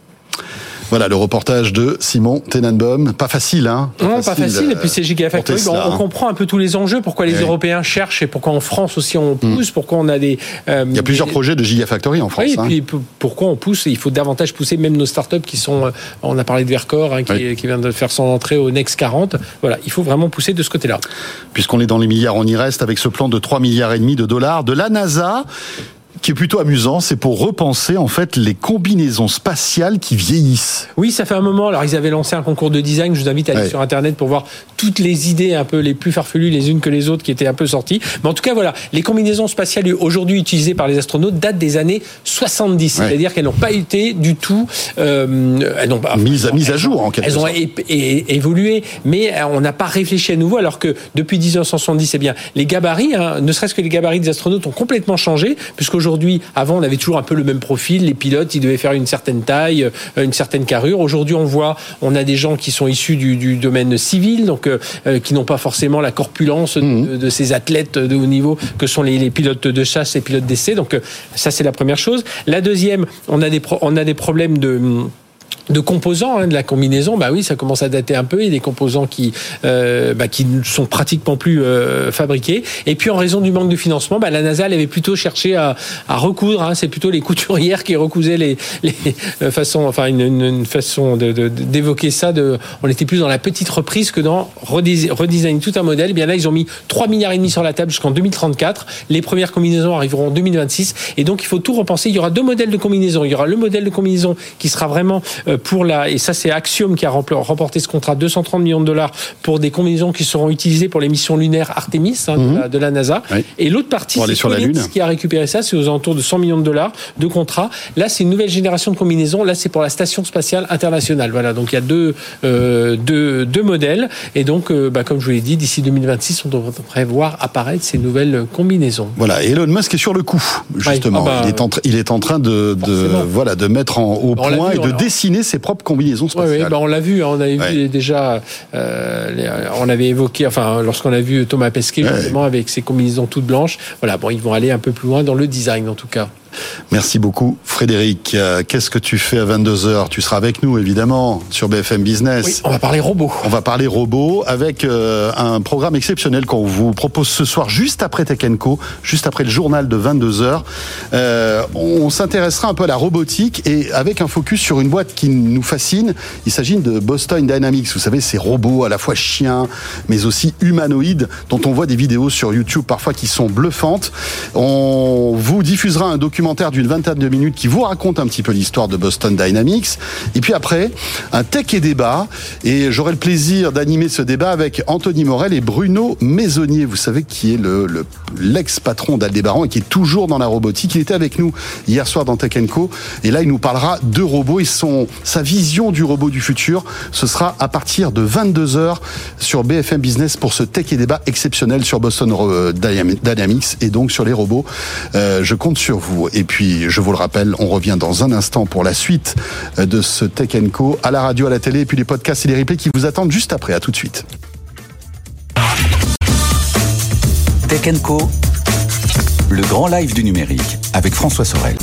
Voilà le reportage de Simon Tenenbaum. Pas facile, hein Non, pas facile. euh, Et puis c'est Gigafactory. on, hein. comprend un peu tous les enjeux, pourquoi les. Européens cherchent et pourquoi en France aussi on pousse, pourquoi on a des. euh, Il y a plusieurs des- projets de Gigafactory en France. Oui, et hein. puis p- pourquoi on pousse? Il faut davantage pousser même nos startups qui sont. euh, On a parlé de Vercor, hein, qui, Oui. qui vient de faire son entrée au Next 40. Voilà, il faut vraiment pousser de ce côté-là. Puisqu'on est dans les milliards, on y reste avec ce plan de 3 milliards et demi de dollars de la NASA qui est plutôt amusant, c'est pour repenser en fait les combinaisons spatiales qui vieillissent. Oui, ça fait un moment. Alors, ils avaient lancé un concours de design. Je vous invite à aller Ouais. sur Internet pour voir toutes les idées un peu les plus farfelues les unes que les autres qui étaient un peu sorties. Mais en tout cas, voilà, les combinaisons spatiales aujourd'hui utilisées par les astronautes datent des années 70. Ouais. C'est-à-dire qu'elles n'ont pas été du tout, euh, elles n'ont pas Mise à- mise à jour, en quelque Elles ont sorte. é- é- évolué, mais euh, on n'a pas réfléchi à nouveau. Alors que depuis 1970, eh bien, les gabarits, hein, ne serait-ce que les gabarits des astronautes ont complètement changé, puisqu'aujourd'hui, avant, on avait toujours un peu le même profil. Les pilotes, ils devaient faire une certaine taille, euh, une certaine carrure. Aujourd'hui, on voit, on a des gens qui sont issus du, du domaine civil, donc euh, qui n'ont pas forcément la corpulence de, Mhm. de ces athlètes de haut niveau que sont les, les pilotes de chasse et pilotes d'essai. Donc euh, ça, c'est la première chose. La deuxième, on a des, pro- on a des problèmes de de composants hein, de la combinaison, bah oui, ça commence à dater un peu. Il y a des composants qui euh, bah, qui ne sont pratiquement plus euh, fabriqués. Et puis en raison du manque de financement, bah, la NASA elle avait plutôt cherché à, à recoudre. Hein, c'est plutôt les couturières qui recousaient les, les euh, façons, enfin une, façon d'évoquer ça. On était plus dans la petite reprise que dans redis- redesign tout un modèle. Eh Bien là, ils ont mis 3 milliards et demi sur la table jusqu'en 2034. Les premières combinaisons arriveront en 2026. Et donc il faut tout repenser. Il y aura deux modèles de combinaison. Il y aura le modèle de combinaison qui sera vraiment pour la et ça c'est Axiom qui a remporté ce contrat 230 millions de dollars pour des combinaisons qui seront utilisées pour les missions lunaires Artemis hein, de, la, de la NASA. Oui. Et l'autre partie c'est la Lune. qui a récupéré ça, c'est aux alentours de 100 millions de dollars de contrats. Là c'est une nouvelle génération de combinaisons. Là c'est pour la station spatiale internationale. Voilà donc il y a deux euh, deux, deux modèles et donc euh, bah, comme je vous l'ai dit d'ici 2026 on devrait voir apparaître ces nouvelles combinaisons. Voilà, et Elon Musk est sur le coup, justement. Ah bah, il, est en il est en train de, voilà de mettre en, au On point vu, et de dessiner ses propres combinaisons Oui, spatiales. oui, on l'a vu, hein, on avait vu déjà, euh, les- on avait évoqué, enfin, lorsqu'on a vu Thomas Pesquet justement avec ses combinaisons toutes blanches. Voilà, bon, ils vont aller un peu plus loin dans le design en tout cas. Merci beaucoup, Frédéric. Euh, Qu'est-ce que tu fais à 22h Tu seras avec nous, évidemment, sur BFM Business. Oui, on va parler robots. On va parler robots avec euh, un programme exceptionnel qu'on vous propose ce soir, juste après Tech Co, juste après le journal de 22h. Euh, on s'intéressera un peu à la robotique et avec un focus sur une boîte qui nous fascine. Il s'agit de Boston Dynamics. Vous savez, ces robots à la fois chiens, mais aussi humanoïdes, dont on voit des vidéos sur YouTube parfois qui sont bluffantes. On vous diffusera un documentaire d'une vingtaine de minutes qui vous raconte un petit peu l'histoire de Boston Dynamics. Et puis après, un tech et débat. Et j'aurai le plaisir d'animer ce débat avec Anthony Morel et Bruno Maisonnier. Vous savez qui est le, le- l'ex-patron d'Aldébaran et qui est toujours dans la robotique. Il était avec nous hier soir dans Tech Co. Et là, il nous parlera de robots et son, sa vision du robot du futur. Ce sera à partir de 22h sur BFM Business pour ce tech et débat exceptionnel sur Boston euh, Dynamics et donc sur les robots. Euh, je compte sur vous. Et puis, je vous le rappelle, on revient dans un instant pour la suite euh, de ce Tech Co à la radio, à la télé, et puis les podcasts et les replays qui vous attendent juste après. À tout de suite. Tech Co, le grand live du numérique avec François Sorel.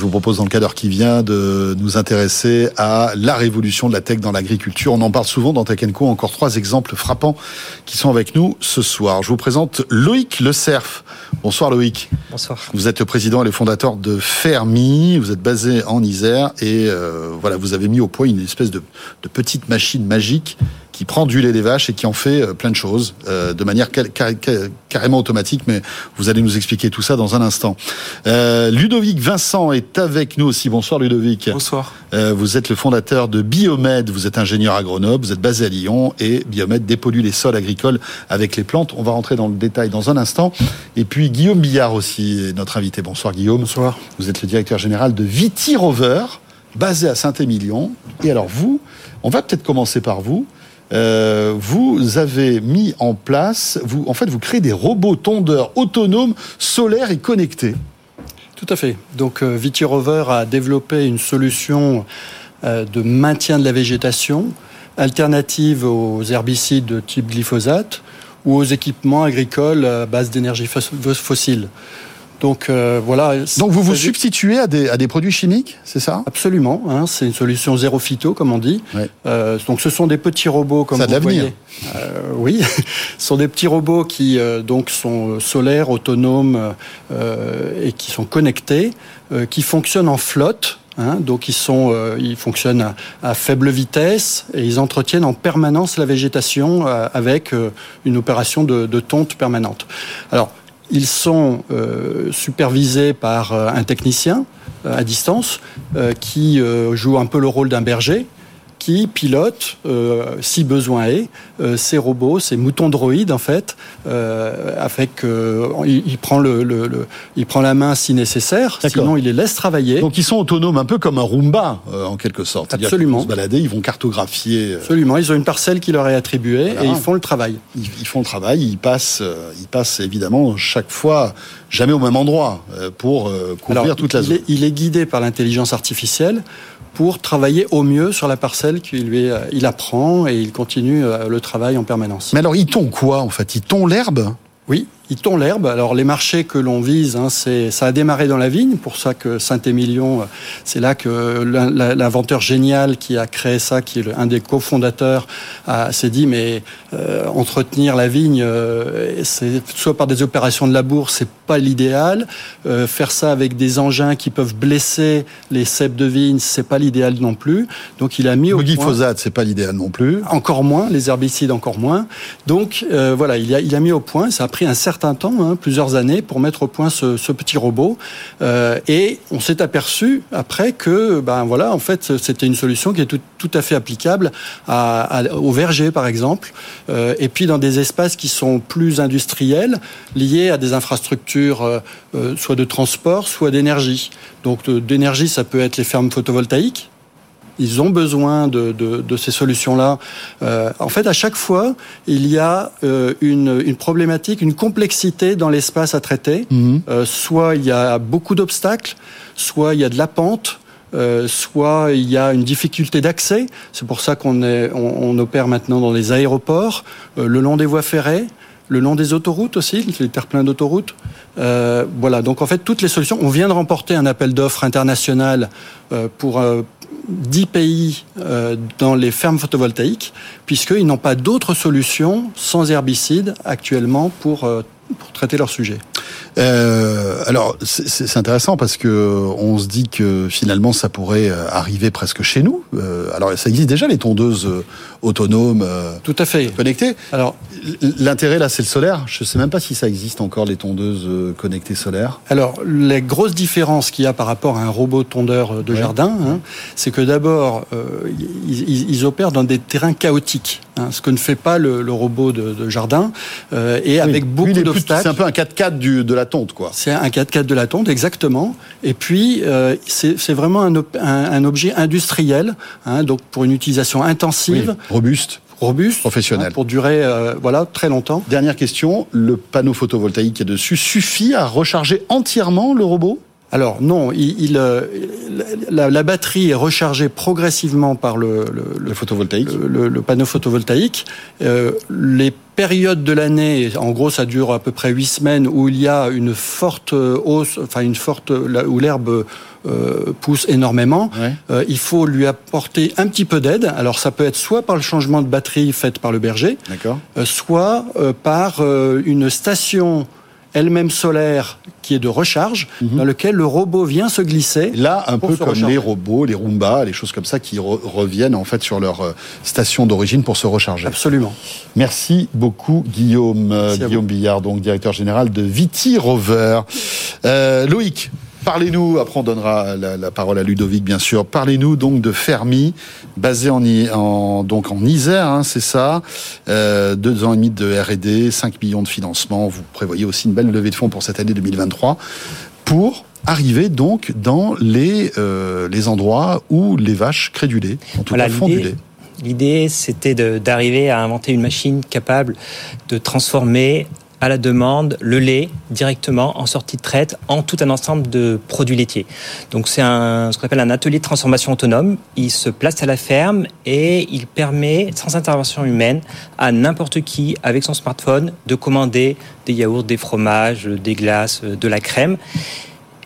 Je vous propose dans le cadre qui vient de nous intéresser à la révolution de la tech dans l'agriculture. On en parle souvent dans Tech Co. Encore trois exemples frappants qui sont avec nous ce soir. Je vous présente Loïc Le Cerf. Bonsoir Loïc. Bonsoir. Vous êtes le président et le fondateur de Fermi. Vous êtes basé en Isère et euh, voilà, vous avez mis au point une espèce de, de petite machine magique qui prend du lait des vaches et qui en fait euh, plein de choses euh, de manière car- car- car- carrément automatique. Mais vous allez nous expliquer tout ça dans un instant. Euh, Ludovic Vincent est avec nous aussi. Bonsoir Ludovic. Bonsoir. Euh, vous êtes le fondateur de Biomed, vous êtes ingénieur à Grenoble, vous êtes basé à Lyon et Biomed dépollue les sols agricoles avec les plantes. On va rentrer dans le détail dans un instant. Et puis Guillaume Billard aussi est notre invité. Bonsoir Guillaume. Bonsoir. Vous êtes le directeur général de Viti Rover, basé à Saint-Émilion. Et alors vous, on va peut-être commencer par vous. Euh, vous avez mis en place, vous, en fait, vous créez des robots tondeurs autonomes, solaires et connectés. Tout à fait. Donc euh, Viti Rover a développé une solution euh, de maintien de la végétation alternative aux herbicides de type glyphosate ou aux équipements agricoles à base d'énergie fos- fossile. Donc euh, voilà. Donc vous vous substituez à des, à des produits chimiques, c'est ça? Absolument, hein, c'est une solution zéro phyto, comme on dit. Ouais. Euh, donc ce sont des petits robots, comme Ça vous voyez. Euh, oui, ce sont des petits robots qui euh, donc sont solaires, autonomes euh, et qui sont connectés, euh, qui fonctionnent en flotte. hein. donc ils sont, euh, ils fonctionnent à, à faible vitesse et ils entretiennent en permanence la végétation euh, avec euh, une opération de, de tonte permanente. Alors ils sont euh, supervisés par euh, un technicien euh, à distance qui joue un peu le rôle d'un berger qui pilote, euh, si besoin est, euh, ces robots, ces moutons droïdes en fait, euh, avec, il, il prend le, le- le- il prend la main si nécessaire, sinon il les laisse travailler. Donc ils sont autonomes, un peu comme un Roomba, en quelque sorte. Absolument. qu'ils vont se balader, ils vont cartographier. Absolument, ils ont une parcelle qui leur est attribuée Voilà. et ils font le travail. Ils, ils font le travail, ils passent, ils passent évidemment chaque fois jamais au même endroit pour couvrir Alors, toute la il zone. est, il est guidé par l'intelligence artificielle pour travailler au mieux sur la parcelle qu'il lui, est- il apprend et il continue euh, le travail en permanence. Mais alors ils tondent quoi en fait? Ils tondent l'herbe? Oui, ils tondent l'herbe. Alors les marchés que l'on vise, hein, c'est ça a démarré dans la vigne, pour ça que Saint-Émilion, euh, c'est là que l'inventeur génial qui a créé ça, qui est un des cofondateurs, s'est dit mais euh, entretenir la vigne, euh, c'est soit par des opérations de labour, c'est pas l'idéal. Euh, faire ça avec des engins qui peuvent blesser les cèpes de vigne, c'est pas l'idéal non plus. Donc il a mis au glyphosate, c'est pas l'idéal non plus. encore moins, les herbicides encore moins. Donc euh, voilà, il a, il a mis au point, ça a pris un certain temps, hein, plusieurs années, pour mettre au point ce, petit robot. Euh, et on s'est aperçu après que, ben voilà, en fait, c'était une solution qui est tout, à fait applicable à, à- au verger, par exemple, euh, et puis dans des espaces qui sont plus industriels, liés à des infrastructures, euh, soit de transport, soit d'énergie. Donc d'énergie, ça peut être les fermes photovoltaïques. Ils ont besoin de, de- de ces solutions-là. Euh, en fait, à chaque fois, il y a euh, une, une problématique, une complexité dans l'espace à traiter. Mhm. Euh, soit il y a beaucoup d'obstacles, soit il y a de la pente. euh, soit il y a une difficulté d'accès, c'est pour ça qu'on on, on opère maintenant dans les aéroports, euh, le long des voies ferrées, le long des autoroutes aussi, les terre-pleins d'autoroutes. Euh, voilà, donc en fait, toutes les solutions. On vient de remporter un appel d'offres international euh, pour euh, 10 pays euh, dans les fermes photovoltaïques, puisqu'ils n'ont pas d'autres solutions sans herbicides actuellement pour, euh, pour traiter leur sujet. Euh, alors c'est- intéressant parce que on se dit que finalement ça pourrait euh, arriver presque chez nous. Euh, alors ça existe déjà les tondeuses euh, autonomes euh, Tout à fait. connectées. Alors, L'intérêt là c'est le solaire. Je sais même pas si ça existe encore les tondeuses euh, connectées solaires. Alors, les grosses différences qu'il y a par rapport à un robot tondeur de Ouais. jardin, hein, c'est que d'abord, euh, ils, opèrent dans des terrains chaotiques, hein, ce que ne fait pas le, le robot de, de jardin, euh, et avec beaucoup d'obstacles. C'est un peu un 4x4 du, de la tonte quoi. C'est un 4x4 de la tonte, exactement. Et puis, euh, c'est c'est vraiment un, un- un objet industriel, hein, donc pour une utilisation intensive, Oui, robuste. robuste, Professionnel. hein, pour durer euh, voilà très longtemps. Dernière question, le panneau photovoltaïque qui est dessus suffit à recharger entièrement le robot? Alors non, il, il, euh, la, la batterie est rechargée progressivement par Le le- photovoltaïque le- le panneau photovoltaïque. Euh, les périodes de l'année, en gros, ça dure à peu près huit semaines où il y a une forte hausse, enfin une forte où l'herbe euh, pousse énormément. Ouais. Euh, il faut lui apporter un petit peu d'aide. Alors ça peut être soit par le changement de batterie fait par le berger, euh, soit euh, par euh, une station elle-même solaire qui est de recharge, dans lequel le robot vient se glisser. Là, un peu comme recharger. les robots, les Roomba, les choses comme ça qui re- reviennent en fait sur leur euh, station d'origine pour se recharger. Absolument. Merci beaucoup Guillaume, euh, Merci Guillaume Billard, donc directeur général de Viti Rover. Euh, Loïc, parlez-nous. Après, on donnera la, la parole à Ludovic, bien sûr. Parlez-nous donc de Fermi, basé en, I- en donc en Isère, hein, c'est ça. Euh, deux ans et demi de R&D, 5 millions de financement. Vous prévoyez aussi une belle levée de fonds pour cette année 2023 pour arriver donc dans les euh, les endroits où les vaches créent du lait, en tout Voilà, cas font du l'idée- lait. L'idée, c'était d'arriver à inventer une machine capable de transformer à la demande le lait directement en sortie de traite en tout un ensemble de produits laitiers. Donc c'est ce qu'on appelle un atelier de transformation autonome. Il se place à la ferme et il permet, sans intervention humaine, à n'importe qui, avec son smartphone, de commander des yaourts, des fromages, des glaces, de la crème.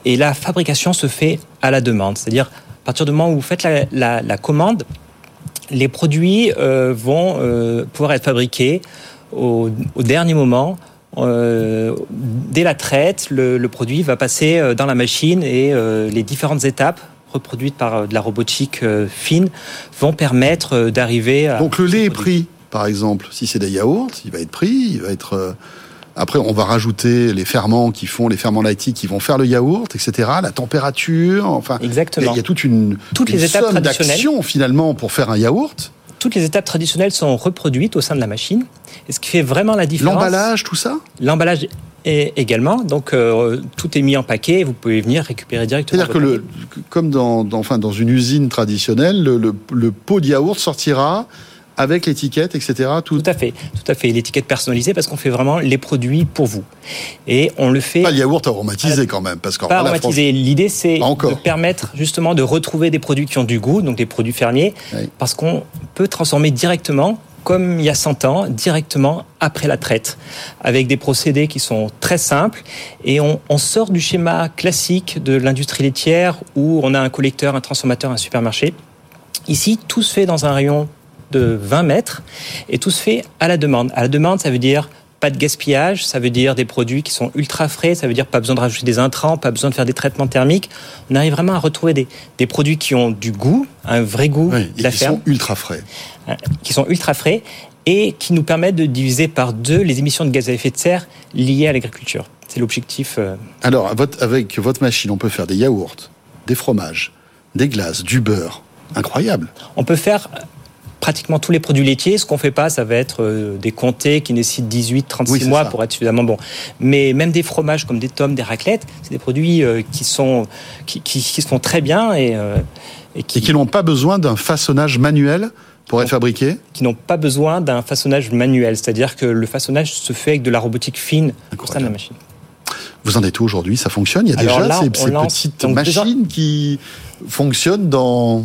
Et la fabrication se fait à la demande. C'est-à-dire, à partir du moment où vous faites la, commande, les produits euh, vont euh, pouvoir être fabriqués au dernier moment. Euh, dès la traite, le, le produit va passer euh, dans la machine et euh, les différentes étapes reproduites par de la robotique euh, fine vont permettre d'arriver à... Donc le lait est pris, par exemple, si c'est des yaourts, il va être pris, il va être. Après, on va rajouter les ferments qui font les ferments lactiques qui vont faire le yaourt, etc. La température, enfin, il y a- Exactement. il y a toute une, Toutes une les étapes somme d'actions finalement pour faire un yaourt. Toutes les étapes traditionnelles sont reproduites au sein de la machine. Et ce qui fait vraiment la différence... L'emballage, tout ça? L'emballage est également. Donc, euh, tout est mis en paquet. Vous pouvez venir récupérer directement. C'est-à-dire que le, comme dans, dans- enfin, dans une usine traditionnelle, le, le- le pot de yaourt sortira avec l'étiquette, etc. Tout, Tout à fait, tout à fait. L'étiquette personnalisée parce qu'on fait vraiment les produits pour vous. Et on le fait pas le yaourt aromatisé quand même, parce qu'en pas aromatisé. L'idée, c'est de permettre justement de retrouver des produits qui ont du goût, donc des produits fermiers, Oui. parce qu'on peut transformer directement, comme il y a 100 ans, directement après la traite, avec des procédés qui sont très simples. Et on, on sort du schéma classique de l'industrie laitière où on a un collecteur, un transformateur, un supermarché. Ici, tout se fait dans un rayon de 20 mètres et tout se fait à la demande. À la demande, ça veut dire pas de gaspillage, ça veut dire des produits qui sont ultra frais, ça veut dire pas besoin de rajouter des intrants, pas besoin de faire des traitements thermiques. On arrive vraiment à retrouver des, des produits qui ont du goût, un vrai goût Oui, de et la qui ferme, sont ultra frais. hein, qui sont ultra frais et qui nous permettent de diviser par deux les émissions de gaz à effet de serre liées à l'agriculture. C'est l'objectif. euh, Alors, avec votre machine, on peut faire des yaourts, des fromages, des glaces, du beurre. Incroyable. On peut faire pratiquement tous les produits laitiers. Ce qu'on fait pas, ça va être euh, des comtés qui nécessitent 18, 36 Oui, c'est mois ça. pour être suffisamment bons. Mais même des fromages comme des tomes, des raclettes, c'est des produits euh, qui sont qui, qui, qui se font très bien et, euh, et qui, qui n'ont pas besoin d'un façonnage manuel pour être fabriqués. qui n'ont pas besoin d'un façonnage manuel. C'est-à-dire que le façonnage se fait avec de la robotique fine au sein de la machine. Vous en êtes où aujourd'hui? Ça fonctionne? Il y a Alors déjà là, ces, on ces lance petites ans- machines qui fonctionnent dans,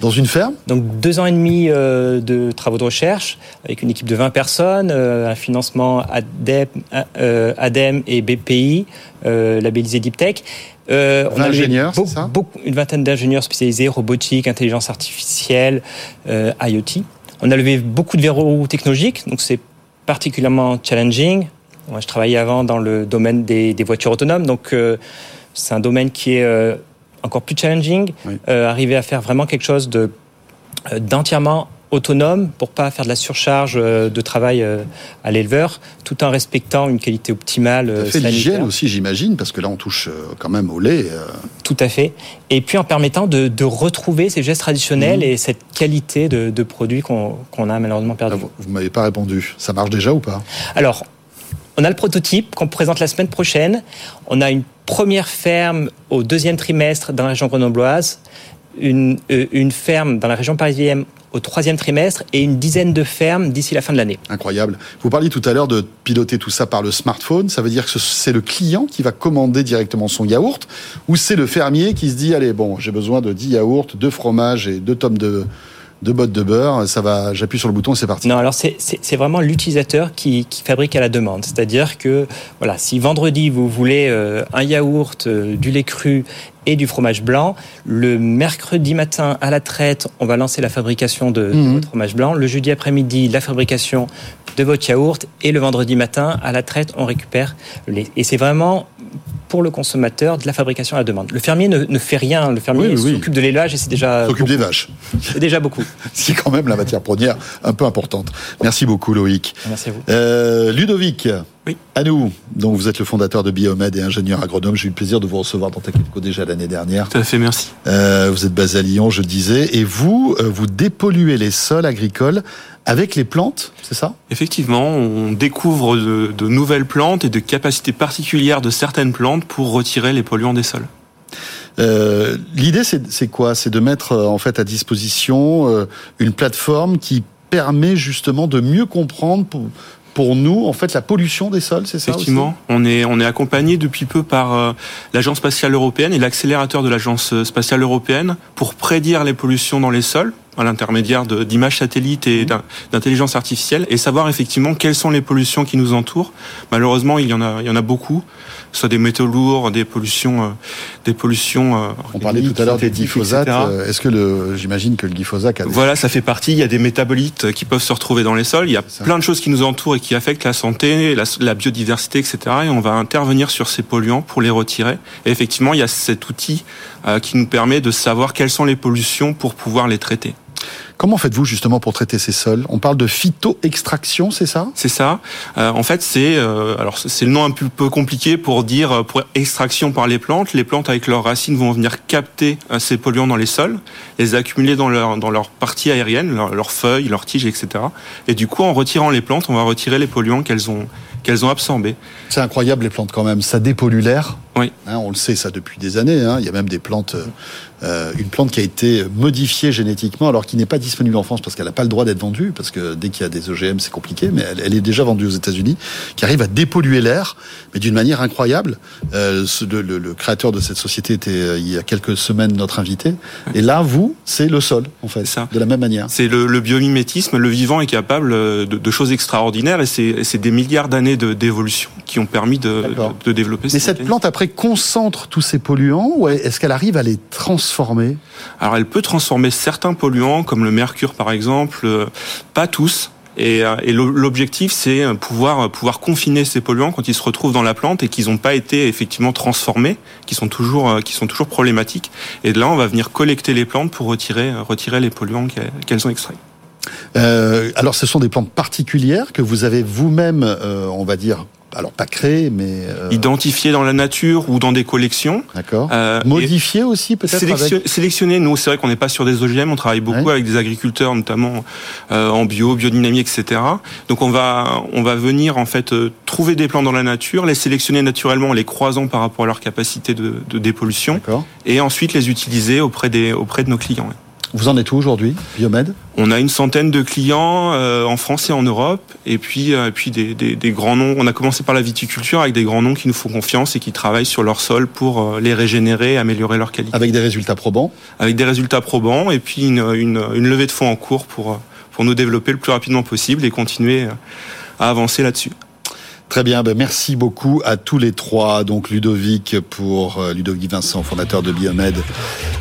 dans une ferme? Donc deux ans et demi euh, de travaux de recherche avec une équipe de 20 personnes, euh, un financement ADEM, euh, ADEM et BPI, labellisé Deep Tech. Euh, 20 a levé ingénieurs, c'est ça? beaucoup- Une vingtaine d'ingénieurs spécialisés, robotique, intelligence artificielle, IoT. On a levé beaucoup de verrous technologiques, donc c'est particulièrement challenging. Moi, je travaillais avant dans le domaine des, des voitures autonomes, donc euh, c'est un domaine qui est euh, encore plus challenging. Oui. Euh, arriver à faire vraiment quelque chose de d'entièrement autonome pour pas faire de la surcharge de travail à l'éleveur, tout en respectant une qualité optimale Ça fait l'hygiène aussi, j'imagine, parce que là, on touche quand même au lait. Tout à fait. Et puis en permettant de, de retrouver ces gestes traditionnels Mhm. et cette qualité de, de produits qu'on a malheureusement Ah, perdu. vous vous m'avez pas répondu. Ça marche déjà ou pas? Alors, on a le prototype qu'on présente la semaine prochaine. On a une première ferme au deuxième trimestre dans la région grenobloise, une, euh, une ferme dans la région parisienne au troisième trimestre et une dizaine de fermes d'ici la fin de l'année. Incroyable. Vous parliez tout à l'heure de piloter tout ça par le smartphone. Ça veut dire que ce- c'est le client qui va commander directement son yaourt ou c'est le fermier qui se dit allez, bon, j'ai besoin de 10 yaourts, 2 fromages et 2 tomes de, de bottes de beurre. Ça va, j'appuie sur le bouton c'est parti. Non, alors c'est vraiment l'utilisateur qui, qui fabrique à la demande. C'est-à-dire que voilà, si vendredi vous voulez euh, un yaourt, euh, du lait cru et du fromage blanc, le mercredi matin à la traite, on va lancer la fabrication de, de Mhm. votre fromage blanc. Le jeudi après-midi, la fabrication de votre yaourt et le vendredi matin à la traite, on récupère le lait. Et c'est vraiment pour le consommateur de la fabrication à la demande. Le fermier ne, ne fait rien. Le fermier Oui, oui, oui. s'occupe de l'élevage et c'est déjà S'occupe des vaches. C'est déjà beaucoup. C'est quand même la matière première un peu importante. Merci beaucoup Loïc. Merci à vous. Euh, Ludovic, Oui. à nous. Donc vous êtes le fondateur de Biomed et ingénieur agronome. J'ai eu le plaisir de vous recevoir dans Technico déjà l'année dernière. Tout à fait, merci. Euh, vous êtes basé à Lyon, je disais, et vous, euh, vous dépolluez les sols agricoles avec les plantes, c'est ça? Effectivement, on découvre de, de nouvelles plantes et de capacités particulières de certaines plantes pour retirer les polluants des sols. Euh, L'idée, c'est c'est quoi? C'est de mettre euh, en fait à disposition euh, une plateforme qui permet justement de mieux comprendre pour, pour nous en fait la pollution des sols, c'est ça aussi Effectivement, on est on est accompagné depuis peu par euh, l'agence spatiale européenne et l'accélérateur de l'agence euh, spatiale européenne pour prédire les pollutions dans les sols à l'intermédiaire d'images satellites et d'in- d'intelligence artificielle et savoir effectivement quelles sont les pollutions qui nous entourent. Malheureusement, il y en a il y en a beaucoup, soit des métaux lourds, des pollutions euh, des pollutions. euh, On parlait tout à l'heure des glyphosates. euh, Est-ce que le, j'imagine que le glyphosate a des- Voilà, ça fait partie. Il y a des métabolites qui peuvent se retrouver dans les sols. Il y a plein de choses qui nous entourent et qui affectent la santé, la, la biodiversité, etc. Et on va intervenir sur ces polluants pour les retirer. Et effectivement, il y a cet outil euh, qui nous permet de savoir quelles sont les pollutions pour pouvoir les traiter. Comment faites-vous justement pour traiter ces sols? On parle de phytoextraction, c'est ça? C'est ça. Euh, en fait, c'est euh, alors c'est le nom un peu, compliqué pour dire euh, pour extraction par les plantes. Les plantes avec leurs racines vont venir capter ces polluants dans les sols, les accumuler dans leur dans leur partie aérienne, leur- leurs feuilles, leurs tiges, etc. Et du coup, en retirant les plantes, on va retirer les polluants qu'elles ont qu'elles ont absorbés. C'est incroyable les plantes quand même, ça dépollue l'air. Oui. Hein, on le sait ça depuis des années. hein. Il y a même des plantes, euh, une plante qui a été modifiée génétiquement alors qui n'est pas disponible en France parce qu'elle n'a pas le droit d'être vendue parce que dès qu'il y a des OGM c'est compliqué, mais elle, elle est déjà vendue aux États-Unis, qui arrive à dépolluer l'air, mais d'une manière incroyable. Euh, ce- le, le- le créateur de cette société était euh, il y a quelques semaines notre invité. Et là, vous, c'est le sol en fait, ça. de la même manière. C'est le, le biomimétisme. Le vivant est capable euh, de, de choses extraordinaires et c'est des milliards d'années d'évolution qui ont permis de, de, de développer. Mais cette plante après concentre tous ces polluants ou est-ce qu'elle arrive à les transformer Alors elle peut transformer certains polluants, comme le mercure par exemple, euh, pas tous. Et, euh, et l'objectif, c'est euh, pouvoir pouvoir confiner ces polluants quand ils se retrouvent dans la plante et qu'ils n'ont pas été effectivement transformés, qui sont toujours qui sont toujours problématiques. Et de là, on va venir collecter les plantes pour retirer retirer les polluants qu'elles qu'elles ont extraits. Euh, alors, ce sont des plantes particulières que vous avez vous-même, euh, on va dire, alors pas créées, mais euh, Identifiés dans la nature ou dans des collections. d'accord, Euh, modifiées aussi peut-être. Sélection- avec- Sélectionner, nous, c'est vrai qu'on n'est pas sur des OGM, on travaille beaucoup Ouais. avec des agriculteurs, notamment euh, en bio, biodynamie, etc. Donc on va, on va venir en fait euh, trouver des plantes dans la nature, les sélectionner naturellement en les croisant par rapport à leur capacité de, de dépollution, et ensuite les utiliser auprès des, auprès de nos clients. ouais. Vous en êtes où aujourd'hui, Biomed? On a une centaine de clients euh, en France et en Europe, et puis, euh, puis des, des, des, grands noms. On a commencé par la viticulture avec des grands noms qui nous font confiance et qui travaillent sur leur sol pour euh, les régénérer, améliorer leur qualité. Avec des résultats probants? Avec des résultats probants, et puis une, une, une levée de fonds en cours pour, pour nous développer le plus rapidement possible et continuer à avancer là-dessus. Très bien, ben merci beaucoup à tous les trois. Donc Ludovic pour euh, Ludovic Vincent, fondateur de Biomed.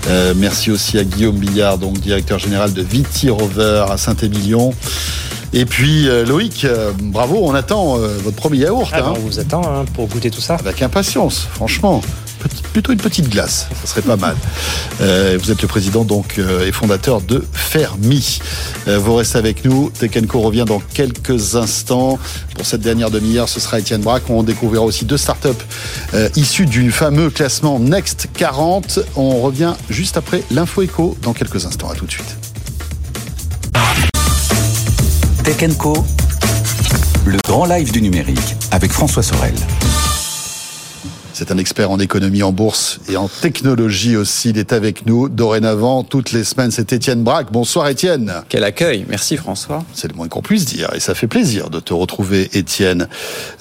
Euh, merci aussi à Guillaume Billard, donc directeur général de Viti Rover à Saint-Émilion. Et puis euh, Loïc, euh, bravo, on attend euh, votre premier yaourt. Ah, hein. On vous attend hein, pour goûter tout ça. Avec impatience, franchement. Plutôt une petite glace, ça serait pas mal. Euh, vous êtes le président donc euh, et fondateur de Fermi. Euh, vous restez avec nous. Tekenco revient dans quelques instants. Pour cette dernière demi-heure, ce sera Étienne Braque. On découvrira aussi deux startups issues du fameux classement Next 40. On revient juste après l'info éco dans quelques instants. À tout de suite. Co, le grand live du numérique avec François Sorel. C'est un expert en économie, en bourse et en technologie aussi. Il est avec nous dorénavant toutes les semaines. C'est Étienne Braque. Bonsoir Étienne. Quel accueil, merci François. C'est le moins qu'on puisse dire et ça fait plaisir de te retrouver Étienne.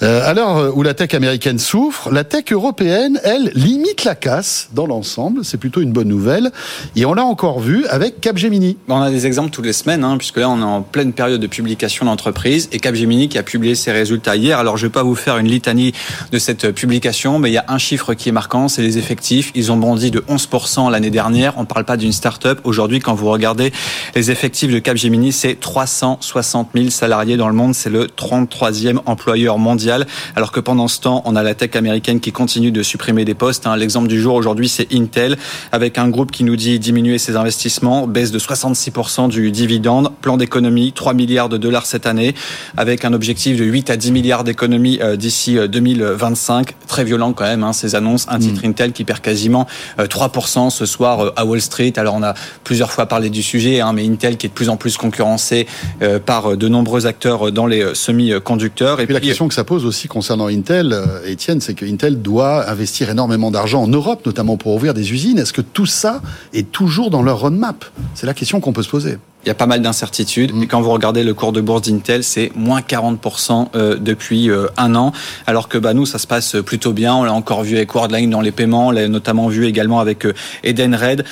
Euh, à l'heure où la tech américaine souffre, la tech européenne, elle, limite la casse dans l'ensemble. C'est plutôt une bonne nouvelle. Et on l'a encore vu avec Capgemini. On a des exemples toutes les semaines, hein, puisque là on est en pleine période de publication d'entreprise et Capgemini qui a publié ses résultats hier. Alors je vais pas vous faire une litanie de cette publication, mais il y a un chiffre qui est marquant, c'est les effectifs. Ils ont bondi de 11% l'année dernière. On ne parle pas d'une start-up. Aujourd'hui, quand vous regardez les effectifs de Capgemini, c'est 360 000 salariés dans le monde. C'est le 33e employeur mondial. Alors que pendant ce temps, on a la tech américaine qui continue de supprimer des postes. hein. L'exemple du jour aujourd'hui, c'est Intel, avec un groupe qui nous dit diminuer ses investissements, baisse de 66% du dividende, plan d'économie, 3 milliards de dollars cette année, avec un objectif de 8 à 10 milliards d'économies euh, d'ici euh, 2025. Très violent quand même, hein, ces annonces. Un titre Intel qui perd quasiment euh, 3% ce soir euh, à Wall Street. Alors on a plusieurs fois parlé du sujet, hein, mais Intel qui est de plus en plus concurrencé euh, par euh, de nombreux acteurs euh, dans les euh, semi-conducteurs. Et puis la question que ça pose aussi concernant Intel, euh, Étienne, c'est que Intel doit investir énormément d'argent en Europe, notamment pour ouvrir des usines. Est-ce que tout ça est toujours dans leur roadmap? C'est la question qu'on peut se poser. Il y a pas mal d'incertitudes. Et quand vous regardez le cours de bourse d'Intel, c'est moins 40% euh, depuis euh, un an. Alors que bah, nous, ça se passe plutôt bien. On l'a encore vu avec Worldline dans les paiements. On l'a notamment vu également avec euh, Edenred.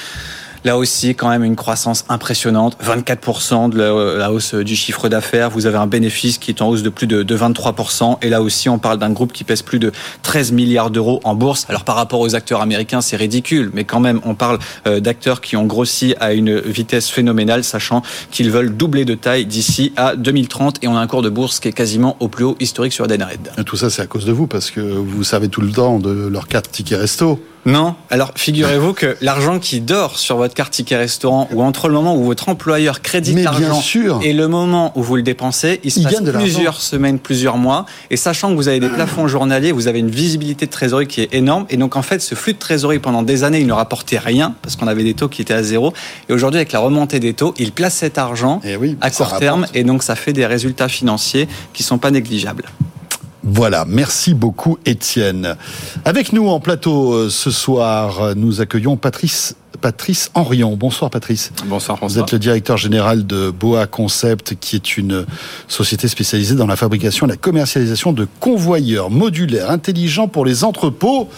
Là aussi, quand même, une croissance impressionnante. 24% de la, la hausse du chiffre d'affaires. Vous avez un bénéfice qui est en hausse de plus de, de 23%. Et là aussi, on parle d'un groupe qui pèse plus de 13 milliards d'euros en bourse. Alors, par rapport aux acteurs américains, c'est ridicule. Mais quand même, on parle euh, d'acteurs qui ont grossi à une vitesse phénoménale, sachant qu'ils veulent doubler de taille d'ici à 2030. Et on a un cours de bourse qui est quasiment au plus haut historique sur Edenred. Tout ça, c'est à cause de vous, parce que vous savez tout le temps de leur carte ticket resto. Non. Alors, figurez-vous que l'argent qui dort sur votre carte ticket restaurant ou entre le moment où votre employeur crédite l'argent et le moment où vous le dépensez, il se Il passe plusieurs semaines, plusieurs mois. Et sachant que vous avez des plafonds journaliers, vous avez une visibilité de trésorerie qui est énorme. Et donc, en fait, ce flux de trésorerie pendant des années, il ne rapportait rien parce qu'on avait des taux qui étaient à zéro. Et aujourd'hui, avec la remontée des taux, il place cet argent Eh oui, à court terme. Et donc, ça fait des résultats financiers qui sont pas négligeables. Voilà, merci beaucoup Étienne. Avec nous en plateau euh, ce soir, euh, nous accueillons Patrice Patrice Henrion. Bonsoir Patrice. Bonsoir Vous François. êtes le directeur général de Boa Concept, qui est une société spécialisée dans la fabrication et la commercialisation de convoyeurs modulaires intelligents pour les entrepôts.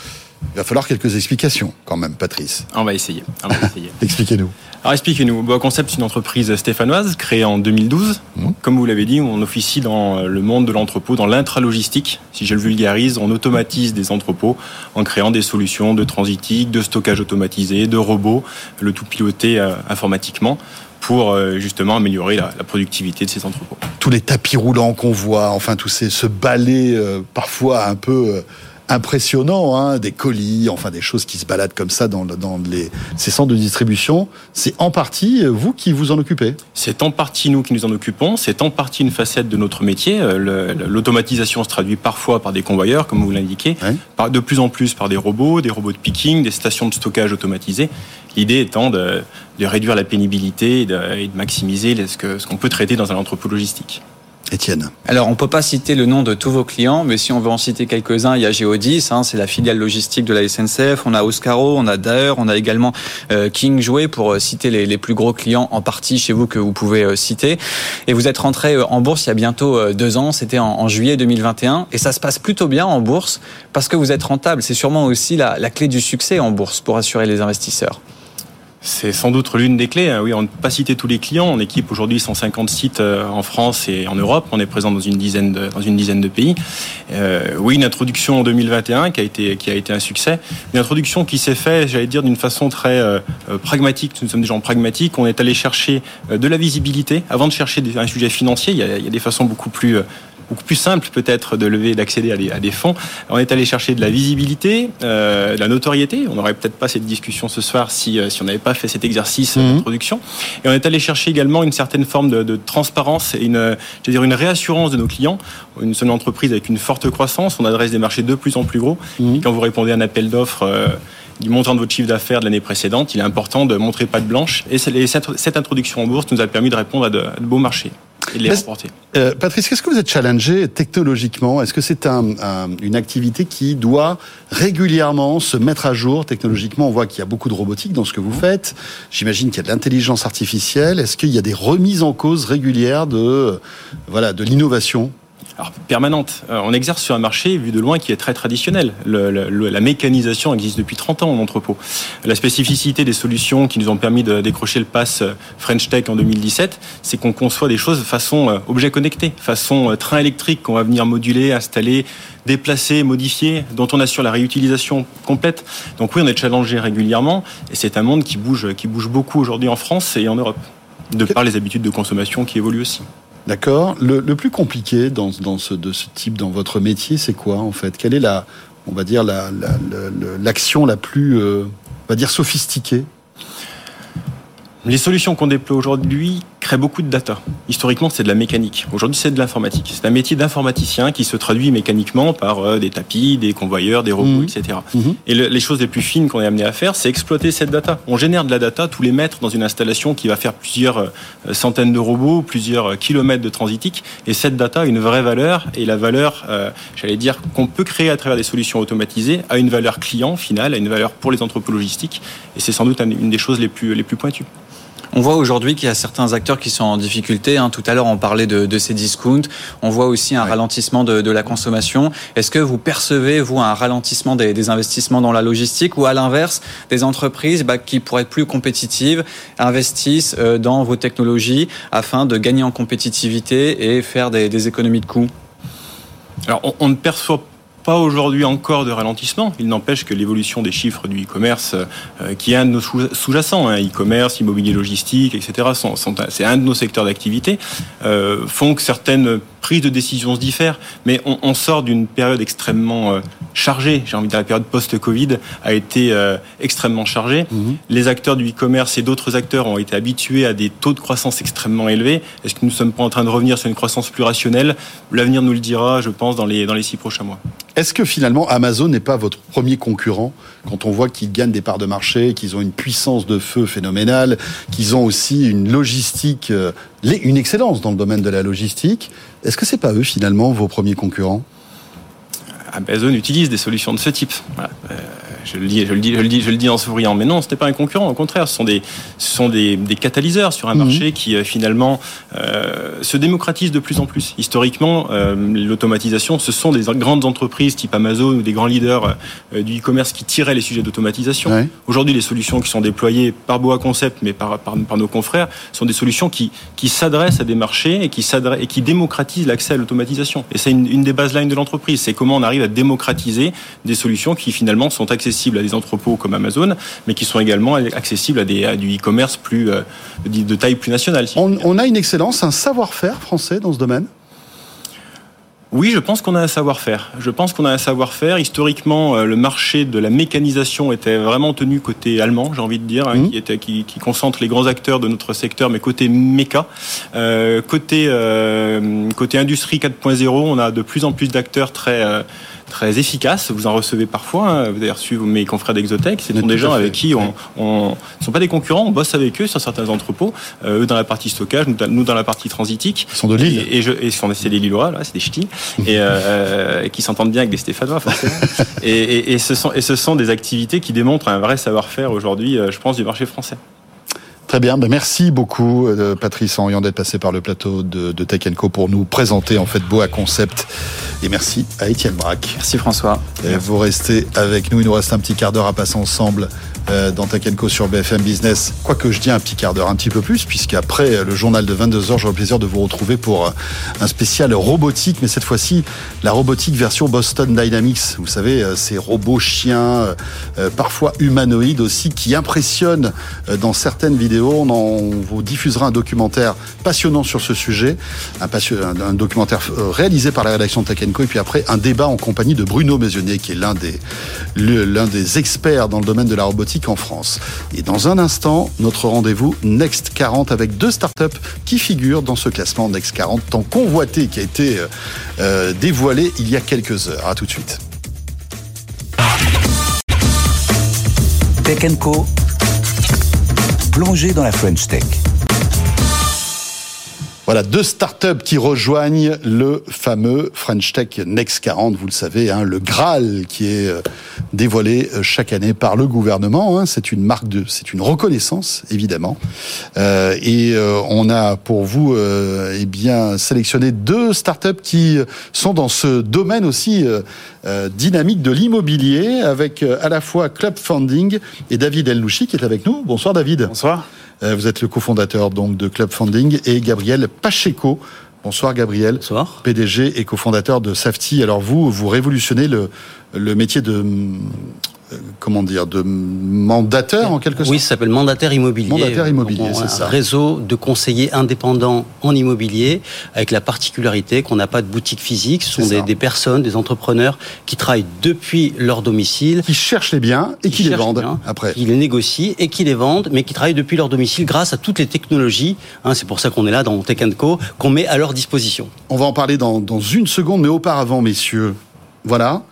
Il va falloir quelques explications quand même, Patrice. On va essayer. On va essayer. Expliquez-nous. Alors expliquez-nous. Boa Concept, c'est une entreprise stéphanoise créée en 2012. Comme vous l'avez dit, on officie dans le monde de l'entrepôt, dans l'intralogistique. Si je le vulgarise, on automatise des entrepôts en créant des solutions de transitique, de stockage automatisé, de robots, le tout piloté euh, informatiquement pour euh, justement améliorer la, la productivité de ces entrepôts. Tous les tapis roulants qu'on voit, enfin tous ces ce balai euh, parfois un peu euh, impressionnant, hein, des colis, enfin des choses qui se baladent comme ça dans, le- dans les, ces centres de distribution. C'est en partie euh, vous qui vous en occupez. C'est en partie nous qui nous en occupons, c'est en partie une facette de notre métier. Euh, L'automatisation se traduit parfois par des convoyeurs, comme vous l'indiquez, de plus en plus par des robots, des robots de picking, des stations de stockage automatisées. L'idée étant de, de réduire la pénibilité et de, et de maximiser ce qu'on peut traiter dans un entrepôt logistique. Alors, on peut pas citer le nom de tous vos clients, mais si on veut en citer quelques-uns, il y a Geodis, hein, c'est la filiale logistique de la SNCF. On a Oscaro, on a Daer, on a également euh, King Jouet pour euh, citer les, plus gros clients en partie chez vous que vous pouvez euh, citer. Et vous êtes rentré en bourse il y a bientôt deux ans, c'était en, juillet 2021, et ça se passe plutôt bien en bourse parce que vous êtes rentable. C'est sûrement aussi la clé du succès en bourse pour assurer les investisseurs. C'est sans doute l'une des clés. Hein. Oui, on ne peut pas citer tous les clients. On équipe aujourd'hui 150 sites euh, en France et en Europe. On est présent dans une dizaine de, dans une dizaine de pays. Euh, oui, une introduction en 2021 qui a été, qui a été un succès. Une introduction qui s'est faite, j'allais dire, d'une façon très euh, pragmatique. Nous sommes des gens pragmatiques. On est allé chercher de la visibilité avant de chercher un sujet financier. Il y a, il y a des façons beaucoup plus beaucoup plus simple peut-être de lever, d'accéder à des, à des fonds. On est allé chercher de la visibilité, euh, de la notoriété. On n'aurait peut-être pas cette discussion ce soir si, euh, si on n'avait pas fait cet exercice mmh. d'introduction. Et on est allé chercher également une certaine forme de, de transparence et une, je dire, une réassurance de nos clients. Une seule entreprise avec une forte croissance, on adresse des marchés de plus en plus gros. Mmh. Et quand vous répondez à un appel d'offres euh, du montant de votre chiffre d'affaires de l'année précédente, il est important de montrer pas de blanche. Et cette, cette introduction en bourse nous a permis de répondre à de, à de beaux marchés et de les remporter. Euh, Patrice, qu'est-ce que vous êtes challengé technologiquement? Est-ce que c'est un, un, une activité qui doit régulièrement se mettre à jour technologiquement? On voit qu'il y a beaucoup de robotique dans ce que vous faites. J'imagine qu'il y a de l'intelligence artificielle. Est-ce qu'il y a des remises en cause régulières de, voilà, de l'innovation? Alors, permanente. Euh, on exerce sur un marché, vu de loin, qui est très traditionnel. Le, le, la mécanisation existe depuis 30 ans en entrepôt. La spécificité des solutions qui nous ont permis de décrocher le pass euh, French Tech en 2017, c'est qu'on conçoit des choses façon euh, objet connecté, façon train électrique qu'on va venir moduler, installer, déplacer, modifier, dont on assure la réutilisation complète. Donc oui, on est challengé régulièrement, et c'est un monde qui bouge, qui bouge beaucoup aujourd'hui en France et en Europe, de par les habitudes de consommation qui évoluent aussi. D'accord. Le, plus compliqué de ce type dans votre métier, c'est quoi en fait? Quelle est la, on va dire la, l'action la, la, plus, euh, on va dire sophistiquée? Les solutions qu'on déploie aujourd'hui beaucoup de data. Historiquement, c'est de la mécanique. Aujourd'hui, c'est de l'informatique. C'est un métier d'informaticien qui se traduit mécaniquement par euh, des tapis, des convoyeurs, des robots, mmh. etc. Mmh. Et le, les choses les plus fines qu'on est amené à faire, c'est exploiter cette data. On génère de la data, tous les mettre dans une installation qui va faire plusieurs euh, centaines de robots, plusieurs kilomètres de transitique. Et cette data a une vraie valeur. Et la valeur, euh, j'allais dire, qu'on peut créer à travers des solutions automatisées, a une valeur client finale, a une valeur pour les entrepôts logistiques. Et c'est sans doute une des choses les plus, les plus pointues. On voit aujourd'hui qu'il y a certains acteurs qui sont en difficulté. Hein. Tout à l'heure, on parlait de, de, ces discounts. On voit aussi un ouais. ralentissement de, de, la consommation. Est-ce que vous percevez, vous, un ralentissement des, des investissements dans la logistique ou à l'inverse, des entreprises bah, qui, pour être plus compétitives, investissent euh, dans vos technologies afin de gagner en compétitivité et faire des, des économies de coûts? Alors, on, on ne perçoit pas aujourd'hui encore de ralentissement. Il n'empêche que l'évolution des chiffres du e-commerce, euh, qui est un de nos sous-jacents, hein, e-commerce, immobilier logistique, etc., sont, sont c'est un de nos secteurs d'activité, euh, font que certaines prises de décision se diffèrent. Mais on, on sort d'une période extrêmement euh, chargée. J'ai envie de dire la période post-Covid a été extrêmement chargée. Mmh. Les acteurs du e-commerce et d'autres acteurs ont été habitués à des taux de croissance extrêmement élevés. Est-ce que nous ne sommes pas en train de revenir sur une croissance plus rationnelle? L'avenir nous le dira, je pense, dans les, dans les six prochains mois. Est-ce que finalement Amazon n'est pas votre premier concurrent quand on voit qu'ils gagnent des parts de marché, qu'ils ont une puissance de feu phénoménale, qu'ils ont aussi une logistique, euh, une excellence dans le domaine de la logistique? Est-ce que c'est pas eux finalement vos premiers concurrents? Amazon utilise des solutions de ce type. Voilà. Je le dis, je le dis, je le dis, je le dis en souriant. Mais non, ce n'est pas un concurrent. Au contraire, ce sont des, ce sont des, des catalyseurs sur un mmh. marché qui euh, finalement euh, se démocratise de plus en plus. Historiquement, euh, l'automatisation, ce sont des grandes entreprises type Amazon ou des grands leaders euh, du e-commerce qui tiraient les sujets d'automatisation. Ouais. Aujourd'hui, les solutions qui sont déployées par Boa Concept, mais par, par, par nos confrères, sont des solutions qui, qui s'adressent à des marchés et qui, et qui démocratisent l'accès à l'automatisation. Et c'est une, une des baselines de l'entreprise. C'est comment on arrive à démocratiser des solutions qui finalement sont accessibles accessibles à des entrepôts comme Amazon, mais qui sont également accessibles à, des, à du e-commerce plus euh, de, taille plus nationale. Si on, on a une excellence, un savoir-faire français dans ce domaine? Oui, je pense qu'on a un savoir-faire. Je pense qu'on a un savoir-faire. Historiquement, euh, le marché de la mécanisation était vraiment tenu côté allemand, j'ai envie de dire, hein, mmh. qui, était, qui, qui, concentre les grands acteurs de notre secteur, mais côté méca. Euh, côté, euh, côté industrie 4.0, on a de plus en plus d'acteurs très très efficaces. Vous en recevez parfois. hein. Vous avez reçu mes confrères d'Exotech. Ce Oui, sont des gens avec qui on, on ne sont pas des concurrents. On bosse avec eux sur certains entrepôts. Euh, eux dans la partie stockage, nous, dans- la partie transitique. Ils sont de Lille. Et, et je, et sont- c'est des Lillois, là, c'est des ch'tis, et, euh, et qui s'entendent bien avec des Stéphanois, forcément. et, et, et ce sont, et ce sont des activités qui démontrent un vrai savoir-faire aujourd'hui, euh, je pense, du marché français. Très bien, ben merci beaucoup euh, Patrice Henrion d'être passé par le plateau de, de Tech Co pour nous présenter en fait Boa Concept. Et merci à Étienne Braque. Merci François. Et vous restez avec nous, il nous reste un petit quart d'heure à passer ensemble euh, dans Tech Co sur BFM Business. Quoique je dis un petit quart d'heure, un petit peu plus, puisqu'après euh, le journal de 22h, j'aurai le plaisir de vous retrouver pour un spécial robotique, mais cette fois-ci la robotique version Boston Dynamics. Vous savez, ces robots chiens, euh, parfois humanoïdes aussi, qui impressionnent dans certaines vidéos. On, vous diffusera un documentaire passionnant sur ce sujet, un, documentaire euh, réalisé par la rédaction de Co, et puis après un débat en compagnie de Bruno Maisonnier, qui est l'un des experts dans le domaine de la robotique en France. Et dans un instant, notre rendez-vous Next 40 avec deux startups qui figurent dans ce classement Next 40 tant convoité qui a été euh, euh, dévoilé il y a quelques heures. À tout de suite. Tech. Plongez dans la French Tech. Voilà, deux startups qui rejoignent le fameux French Tech Next 40, vous le savez, hein, le Graal qui est euh, dévoilé euh, chaque année par le gouvernement. hein. c'est une marque de, reconnaissance évidemment. Euh, et on a pour vous, eh bien, sélectionné deux startups qui sont dans ce domaine aussi dynamique de l'immobilier, avec à la fois Club Funding et David Elnouchi qui est avec nous. Bonsoir David. Bonsoir. Euh, Vous êtes le cofondateur donc de Club Funding et Gabriel Pacheco. Bonsoir Gabriel. Bonsoir. PDG et cofondateur de Safety. Alors vous, vous révolutionnez le, le métier de comment dire de mandateur en quelque sorte. Oui, ça s'appelle mandataire immobilier. Mandataire immobilier, c'est ça. Un réseau de conseillers indépendants en immobilier, avec la particularité qu'on n'a pas de boutique physique. Ce sont des, personnes, des entrepreneurs qui travaillent depuis leur domicile. Qui cherchent les biens et qui les vendent biens, après. Qui les négocient et qui les vendent, mais qui travaillent depuis leur domicile grâce à toutes les technologies. hein, c'est pour ça qu'on est là dans Tech Co, qu'on met à leur disposition. On va en parler dans, dans une seconde, mais auparavant, messieurs, voilà,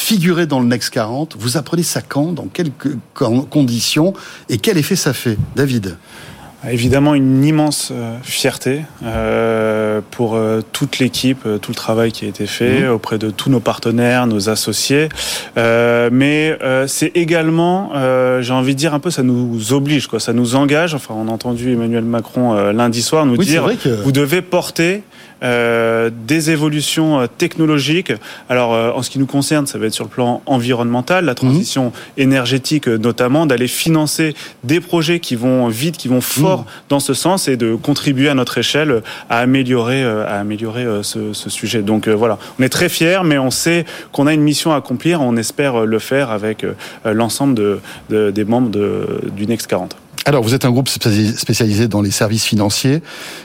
figurez dans le Next 40. Vous apprenez ça quand, dans quelles co- conditions et quel effet ça fait, David? Évidemment, une immense euh, fierté euh, pour euh, toute l'équipe, tout le travail qui a été fait Mhm. auprès de tous nos partenaires, nos associés. Mais c'est également, j'ai envie de dire un peu, ça nous oblige, quoi, ça nous engage. Enfin, on a entendu Emmanuel Macron lundi soir nous Oui, dire que- vous devez porter euh, des évolutions euh, technologiques. Alors, euh, en ce qui nous concerne, ça va être sur le plan environnemental, la transition énergétique euh, notamment, d'aller financer des projets qui vont vite, qui vont fort dans ce sens et de contribuer à notre échelle à améliorer, à améliorer ce, ce sujet. Donc euh, voilà, on est très fiers, mais on sait qu'on a une mission à accomplir. On espère le faire avec l'ensemble de, de- des membres de, du Next 40. Alors, vous êtes un groupe spécialisé dans les services financiers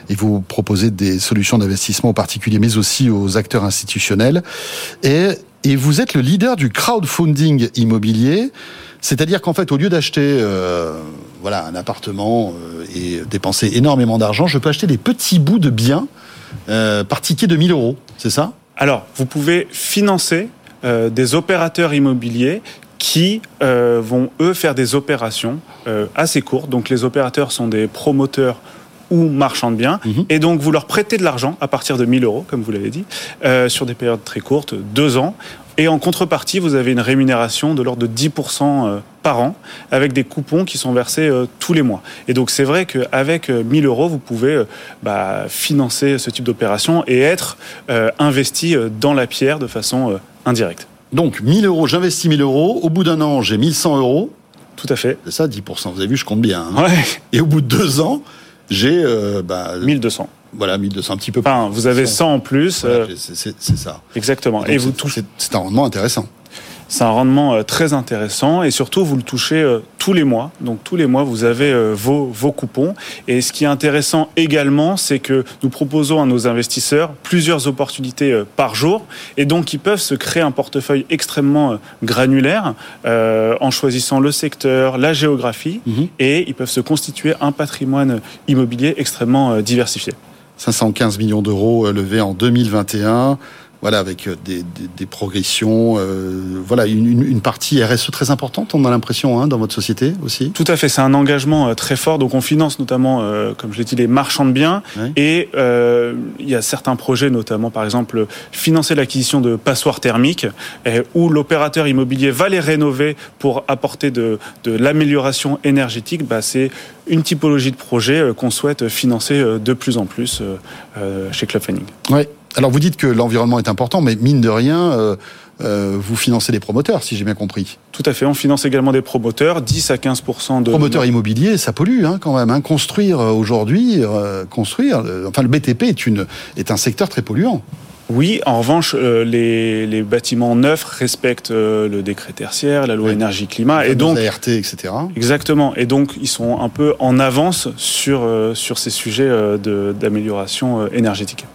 et vous proposez des solutions d'investissement aux particuliers, mais aussi aux acteurs institutionnels. Et, et vous êtes le leader du crowdfunding immobilier. C'est-à-dire qu'en fait, au lieu d'acheter euh, voilà, un appartement euh, et dépenser énormément d'argent, je peux acheter des petits bouts de biens euh, par ticket de 1000 euros. C'est ça? Alors, vous pouvez financer euh, des opérateurs immobiliers qui euh, vont, eux, faire des opérations euh, assez courtes. Donc, les opérateurs sont des promoteurs ou marchands de biens. Et donc, vous leur prêtez de l'argent à partir de 1000 euros, comme vous l'avez dit, euh, sur des périodes très courtes, deux ans. Et en contrepartie, vous avez une rémunération de l'ordre de 10% euh, par an, avec des coupons qui sont versés euh, tous les mois. Et donc, c'est vrai qu'avec euh, 1000 euros, vous pouvez euh, bah, financer ce type d'opération et être euh, investi euh, dans la pierre de façon euh, indirecte. Donc, 1000 euros, j'investis 1000 euros. Au bout d'un an, j'ai 1100 euros. Tout à fait. C'est ça, 10%. Vous avez vu, je compte bien. hein. Ouais. Et au bout de deux ans, j'ai... euh, bah, 1200. Voilà, 1200, un petit peu Enfin, vous avez 100 en plus. Voilà, euh, c'est- ça. Exactement. Et Et donc, vous c'est- touchez. C'est un rendement intéressant. C'est un rendement euh, très intéressant et surtout vous le touchez euh, tous les mois. Donc tous les mois vous avez euh, vos, vos coupons. Et ce qui est intéressant également, c'est que nous proposons à nos investisseurs plusieurs opportunités par jour et donc ils peuvent se créer un portefeuille extrêmement granulaire euh, en choisissant le secteur, la géographie et ils peuvent se constituer un patrimoine immobilier extrêmement diversifié. 515 millions d'euros levés en 2021. Voilà, avec euh, des, des, des progressions, euh, voilà, une, une, une partie RSE très importante, on a l'impression, hein, dans votre société aussi. Tout à fait, c'est un engagement euh, très fort. Donc on finance notamment, euh, comme je l'ai dit, les marchands de biens. Ouais. Et euh, il y a certains projets, notamment par exemple financer l'acquisition de passoires thermiques, où l'opérateur immobilier va les rénover pour apporter de, de l'amélioration énergétique. Bah, c'est une typologie de projet euh, qu'on souhaite financer euh, de plus en plus euh, euh, chez Club Fanning. Ouais. Alors vous dites que l'environnement est important, mais mine de rien, euh, euh, vous financez des promoteurs, si j'ai bien compris. Tout à fait. On finance également des promoteurs, 10 à 15% de Promoteur immobilier, ça pollue hein, quand même. Hein. Construire euh, aujourd'hui, euh, construire, enfin le BTP est une est un secteur très polluant. Oui, en revanche, euh, les, les bâtiments neufs respectent euh, le décret tertiaire, la loi Oui. énergie-climat, et donc ART, etc. exactement. Et donc, ils sont un peu en avance sur euh, sur ces sujets d'amélioration énergétique.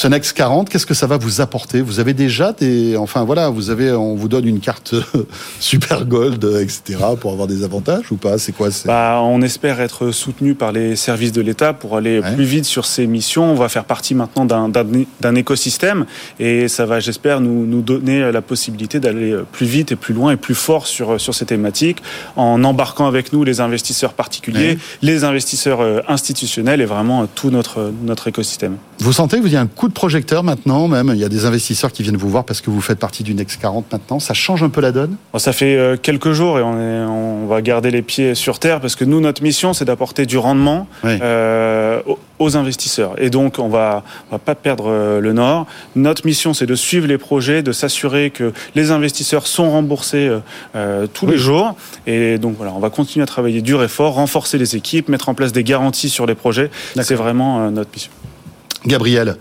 Ce Next 40, qu'est-ce que ça va vous apporter? Vous avez déjà des, enfin voilà, vous avez, on vous donne une carte super gold, euh, etc. pour avoir des avantages ou pas? C'est quoi Bah, on espère être soutenu par les services de l'État pour aller Ouais. plus vite sur ces missions. On va faire partie maintenant d'un- écosystème et ça va, j'espère, nous, nous donner la possibilité d'aller plus vite et plus loin et plus fort sur, sur ces thématiques en embarquant avec nous les investisseurs particuliers, Ouais. les investisseurs euh, institutionnels et vraiment tout notre, notre écosystème. Vous sentez que vous y a un coup de projecteur maintenant, même il y a des investisseurs qui viennent vous voir parce que vous faites partie du Next 40 maintenant. Ça change un peu la donne? Bon, ça fait euh, quelques jours et on, est, on va garder les pieds sur terre parce que nous, notre mission, c'est d'apporter du rendement Oui. euh, aux- investisseurs. Et donc, on va, on va pas perdre euh, le nord. Notre mission, c'est de suivre les projets, de s'assurer que les investisseurs sont remboursés euh, tous les jours. Et donc, voilà, on va continuer à travailler dur et fort, renforcer les équipes, mettre en place des garanties sur les projets. C'est vraiment euh, notre mission. Gabriel,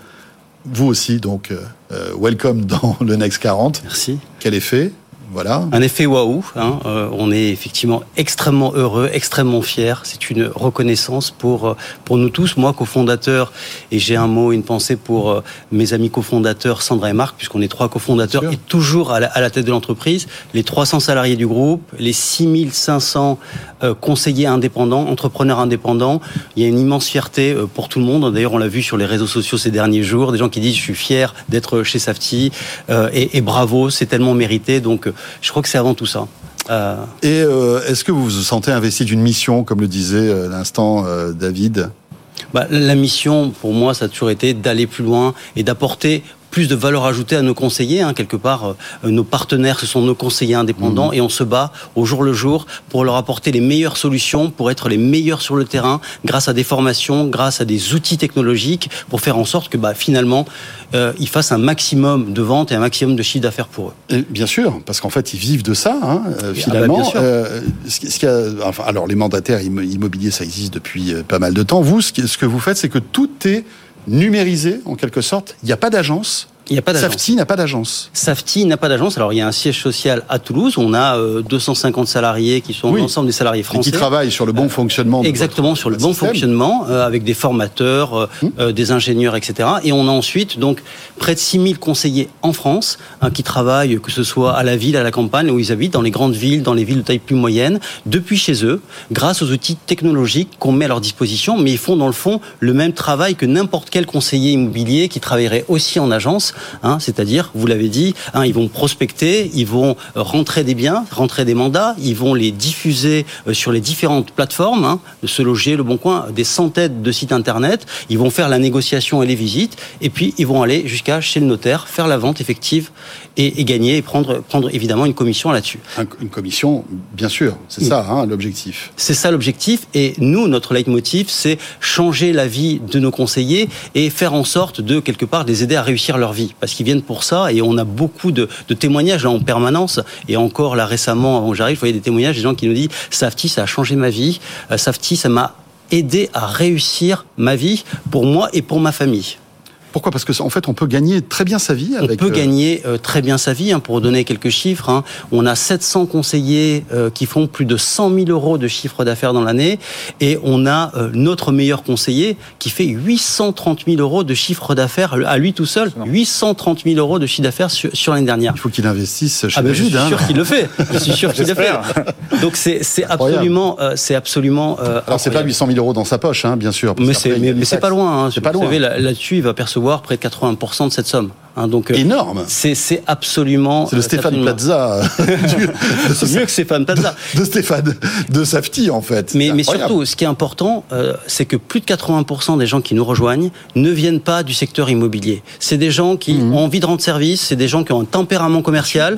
vous aussi, donc, euh, euh, welcome dans le Next 40. Merci. Quel effet Voilà. Un effet waouh. Hein. Euh, on est effectivement extrêmement heureux, extrêmement fiers. C'est une reconnaissance pour euh, pour nous tous. Moi, cofondateur, et j'ai un mot, une pensée pour euh, mes amis cofondateurs Sandra et Marc, puisqu'on est trois cofondateurs et toujours à la, à la tête de l'entreprise. Les 300 salariés du groupe, les 6500 euh, conseillers indépendants, entrepreneurs indépendants. Il y a une immense fierté pour tout le monde. D'ailleurs, on l'a vu sur les réseaux sociaux ces derniers jours. Des gens qui disent je suis fier d'être chez Safety euh, et, et bravo, c'est tellement mérité. Donc, je crois que c'est avant tout ça. Euh, Et euh, est-ce que vous vous sentez investi d'une mission, comme le disait à l'instant euh, David? Bah, la mission, pour moi, ça a toujours été d'aller plus loin et d'apporter plus de valeur ajoutée à nos conseillers. Hein. Quelque part, euh, nos partenaires, ce sont nos conseillers indépendants et on se bat au jour le jour pour leur apporter les meilleures solutions, pour être les meilleurs sur le terrain, grâce à des formations, grâce à des outils technologiques, pour faire en sorte que bah, finalement, euh, ils fassent un maximum de ventes et un maximum de chiffre d'affaires pour eux. Et Bien sûr, parce qu'en fait, ils vivent de ça, hein, euh, Ah bah, finalement. bien sûr. Euh, ce qui- ce qui a- enfin, alors, les mandataires immo- immobiliers, ça existe depuis euh, pas mal de temps. Vous, ce que vous faites, c'est que tout est numérisé, en quelque sorte. Il n'y a pas d'agence. Il n'y a pas d'agence. Safety n'a pas d'agence. Safety n'a pas d'agence. Alors, il y a un siège social à Toulouse. On a euh, 250 salariés qui sont Oui. l'ensemble des salariés Et français. qui travaillent sur le bon fonctionnement. de Exactement, sur le bon système. fonctionnement, euh, avec des formateurs, euh, Mmh. euh, des ingénieurs, etc. Et on a ensuite donc près de 6000 conseillers en France hein, qui travaillent, que ce soit à la ville, à la campagne, où ils habitent, dans les grandes villes, dans les villes de taille plus moyenne, depuis chez eux, grâce aux outils technologiques qu'on met à leur disposition. Mais ils font dans le fond le même travail que n'importe quel conseiller immobilier qui travaillerait aussi en agence, hein, c'est-à-dire, vous l'avez dit, hein, ils vont prospecter, ils vont rentrer des biens, rentrer des mandats, ils vont les diffuser euh, sur les différentes plateformes, hein, Se Loger, Le Bon Coin, des centaines de sites internet. Ils vont faire la négociation et les visites, et puis ils vont aller jusqu'à chez le notaire, faire la vente effective et, et gagner et prendre, prendre évidemment une commission là-dessus. Un- Une commission, bien sûr, c'est ça hein, l'objectif. C'est ça l'objectif. Et nous, notre leitmotiv, c'est changer la vie de nos conseillers et faire en sorte de, quelque part, les aider à réussir leur vie. Parce qu'ils viennent pour ça et on a beaucoup de, témoignages en permanence. Et encore là récemment, avant que j'arrive, je voyais des témoignages des gens qui nous disent Safety, ça a changé ma vie. Euh, Safety, ça m'a aidé à réussir ma vie pour moi et pour ma famille. Pourquoi? Parce que en fait, on peut gagner très bien sa vie. On Avec, peut euh, gagner euh, très bien sa vie. hein, pour donner quelques chiffres, hein. on a 700 conseillers euh, qui font plus de 100 000 euros de chiffre d'affaires dans l'année, et on a euh, notre meilleur conseiller qui fait 830 000 euros de chiffre d'affaires à lui tout seul. 830 000 euros de chiffre d'affaires sur, sur l'année dernière. Il faut qu'il investisse chez Ah ben, je suis hein. sûr qu'il le fait. Je suis sûr qu'il le fait. Donc c'est absolument, c'est absolument. Alors c'est pas incroyable. 800 000 euros dans sa poche, hein, bien sûr. Mais c'est pas loin. Hein. C'est pas loin. là-dessus, il va percevoir près de 80% de cette somme. Hein, donc, euh, Énorme. C'est, c'est absolument. C'est le euh, Stéphane certainement- Plaza. c'est mieux que Stéphane Plaza. De Stéphane, de Safety, en fait. Mais, mais surtout, ce qui est important, euh, c'est que plus de 80% des gens qui nous rejoignent ne viennent pas du secteur immobilier. C'est des gens qui Mhm. ont envie de rendre service, c'est des gens qui ont un tempérament commercial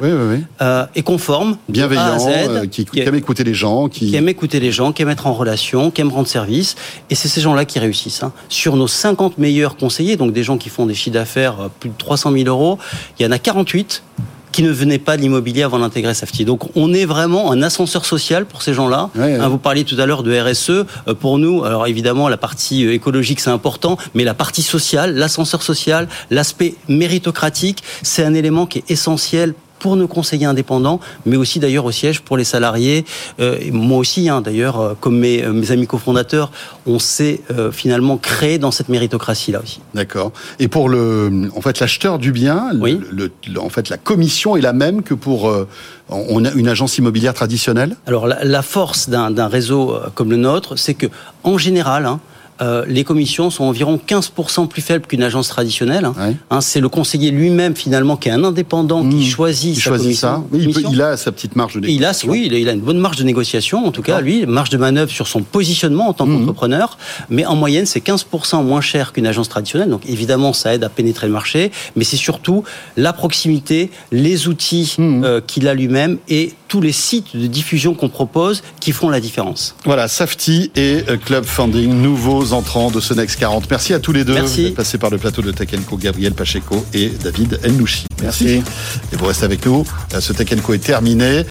euh, et conforme, Bienveillant, Z, euh, qui, qui aime écouter les gens, qui... qui aiment écouter les gens, qui aiment être en relation, qui aiment rendre service. Et c'est ces gens-là qui réussissent. hein. Sur nos 50 meilleurs conseillers, donc des gens qui font des chiffres d'affaires plus de 300 000 euros, il y en a 48 qui ne venaient pas de l'immobilier avant d'intégrer Safety. Donc on est vraiment un ascenseur social pour ces gens-là. Hein, vous parliez tout à l'heure de RSE. Euh, Pour nous, alors évidemment la partie euh, écologique c'est important, mais la partie sociale, l'ascenseur social, l'aspect méritocratique, c'est un élément qui est essentiel pour nos conseillers indépendants, mais aussi d'ailleurs au siège pour les salariés. Euh, moi aussi, hein, d'ailleurs, euh, comme mes, euh, mes amis cofondateurs, on s'est euh, finalement créé dans cette méritocratie-là aussi. D'accord. Et pour le, en fait, l'acheteur du bien, le- le- le- en fait, la commission est la même que pour euh, on a une agence immobilière traditionnelle? Alors la, la force d'un d'un réseau euh, comme le nôtre, c'est que en général, hein, euh, les commissions sont environ 15% plus faibles qu'une agence traditionnelle. hein. Hein, c'est le conseiller lui-même finalement qui est un indépendant qui choisit Mmh. Il sa choisit commission. ça. Il, peut- il a sa petite marge de Et il a, négociation. oui, il a, il a une bonne marge de négociation, en tout cas, lui, marge de manœuvre sur son positionnement en tant Mmh. qu'entrepreneur. Mais en moyenne, c'est 15% moins cher qu'une agence traditionnelle. Donc évidemment, ça aide à pénétrer le marché. Mais c'est surtout la proximité, les outils Mmh. euh, qu'il a lui-même et tous les sites de diffusion qu'on propose qui font la différence. Voilà, Safety et euh, Club Funding, nouveaux entrants de ce Next 40. Merci à tous les deux. Merci. Passés par le plateau de Tech Co, Gabriel Pacheco et David Ennouchi. Merci. Et vous restez avec nous. Euh, Ce Tech Co est terminé.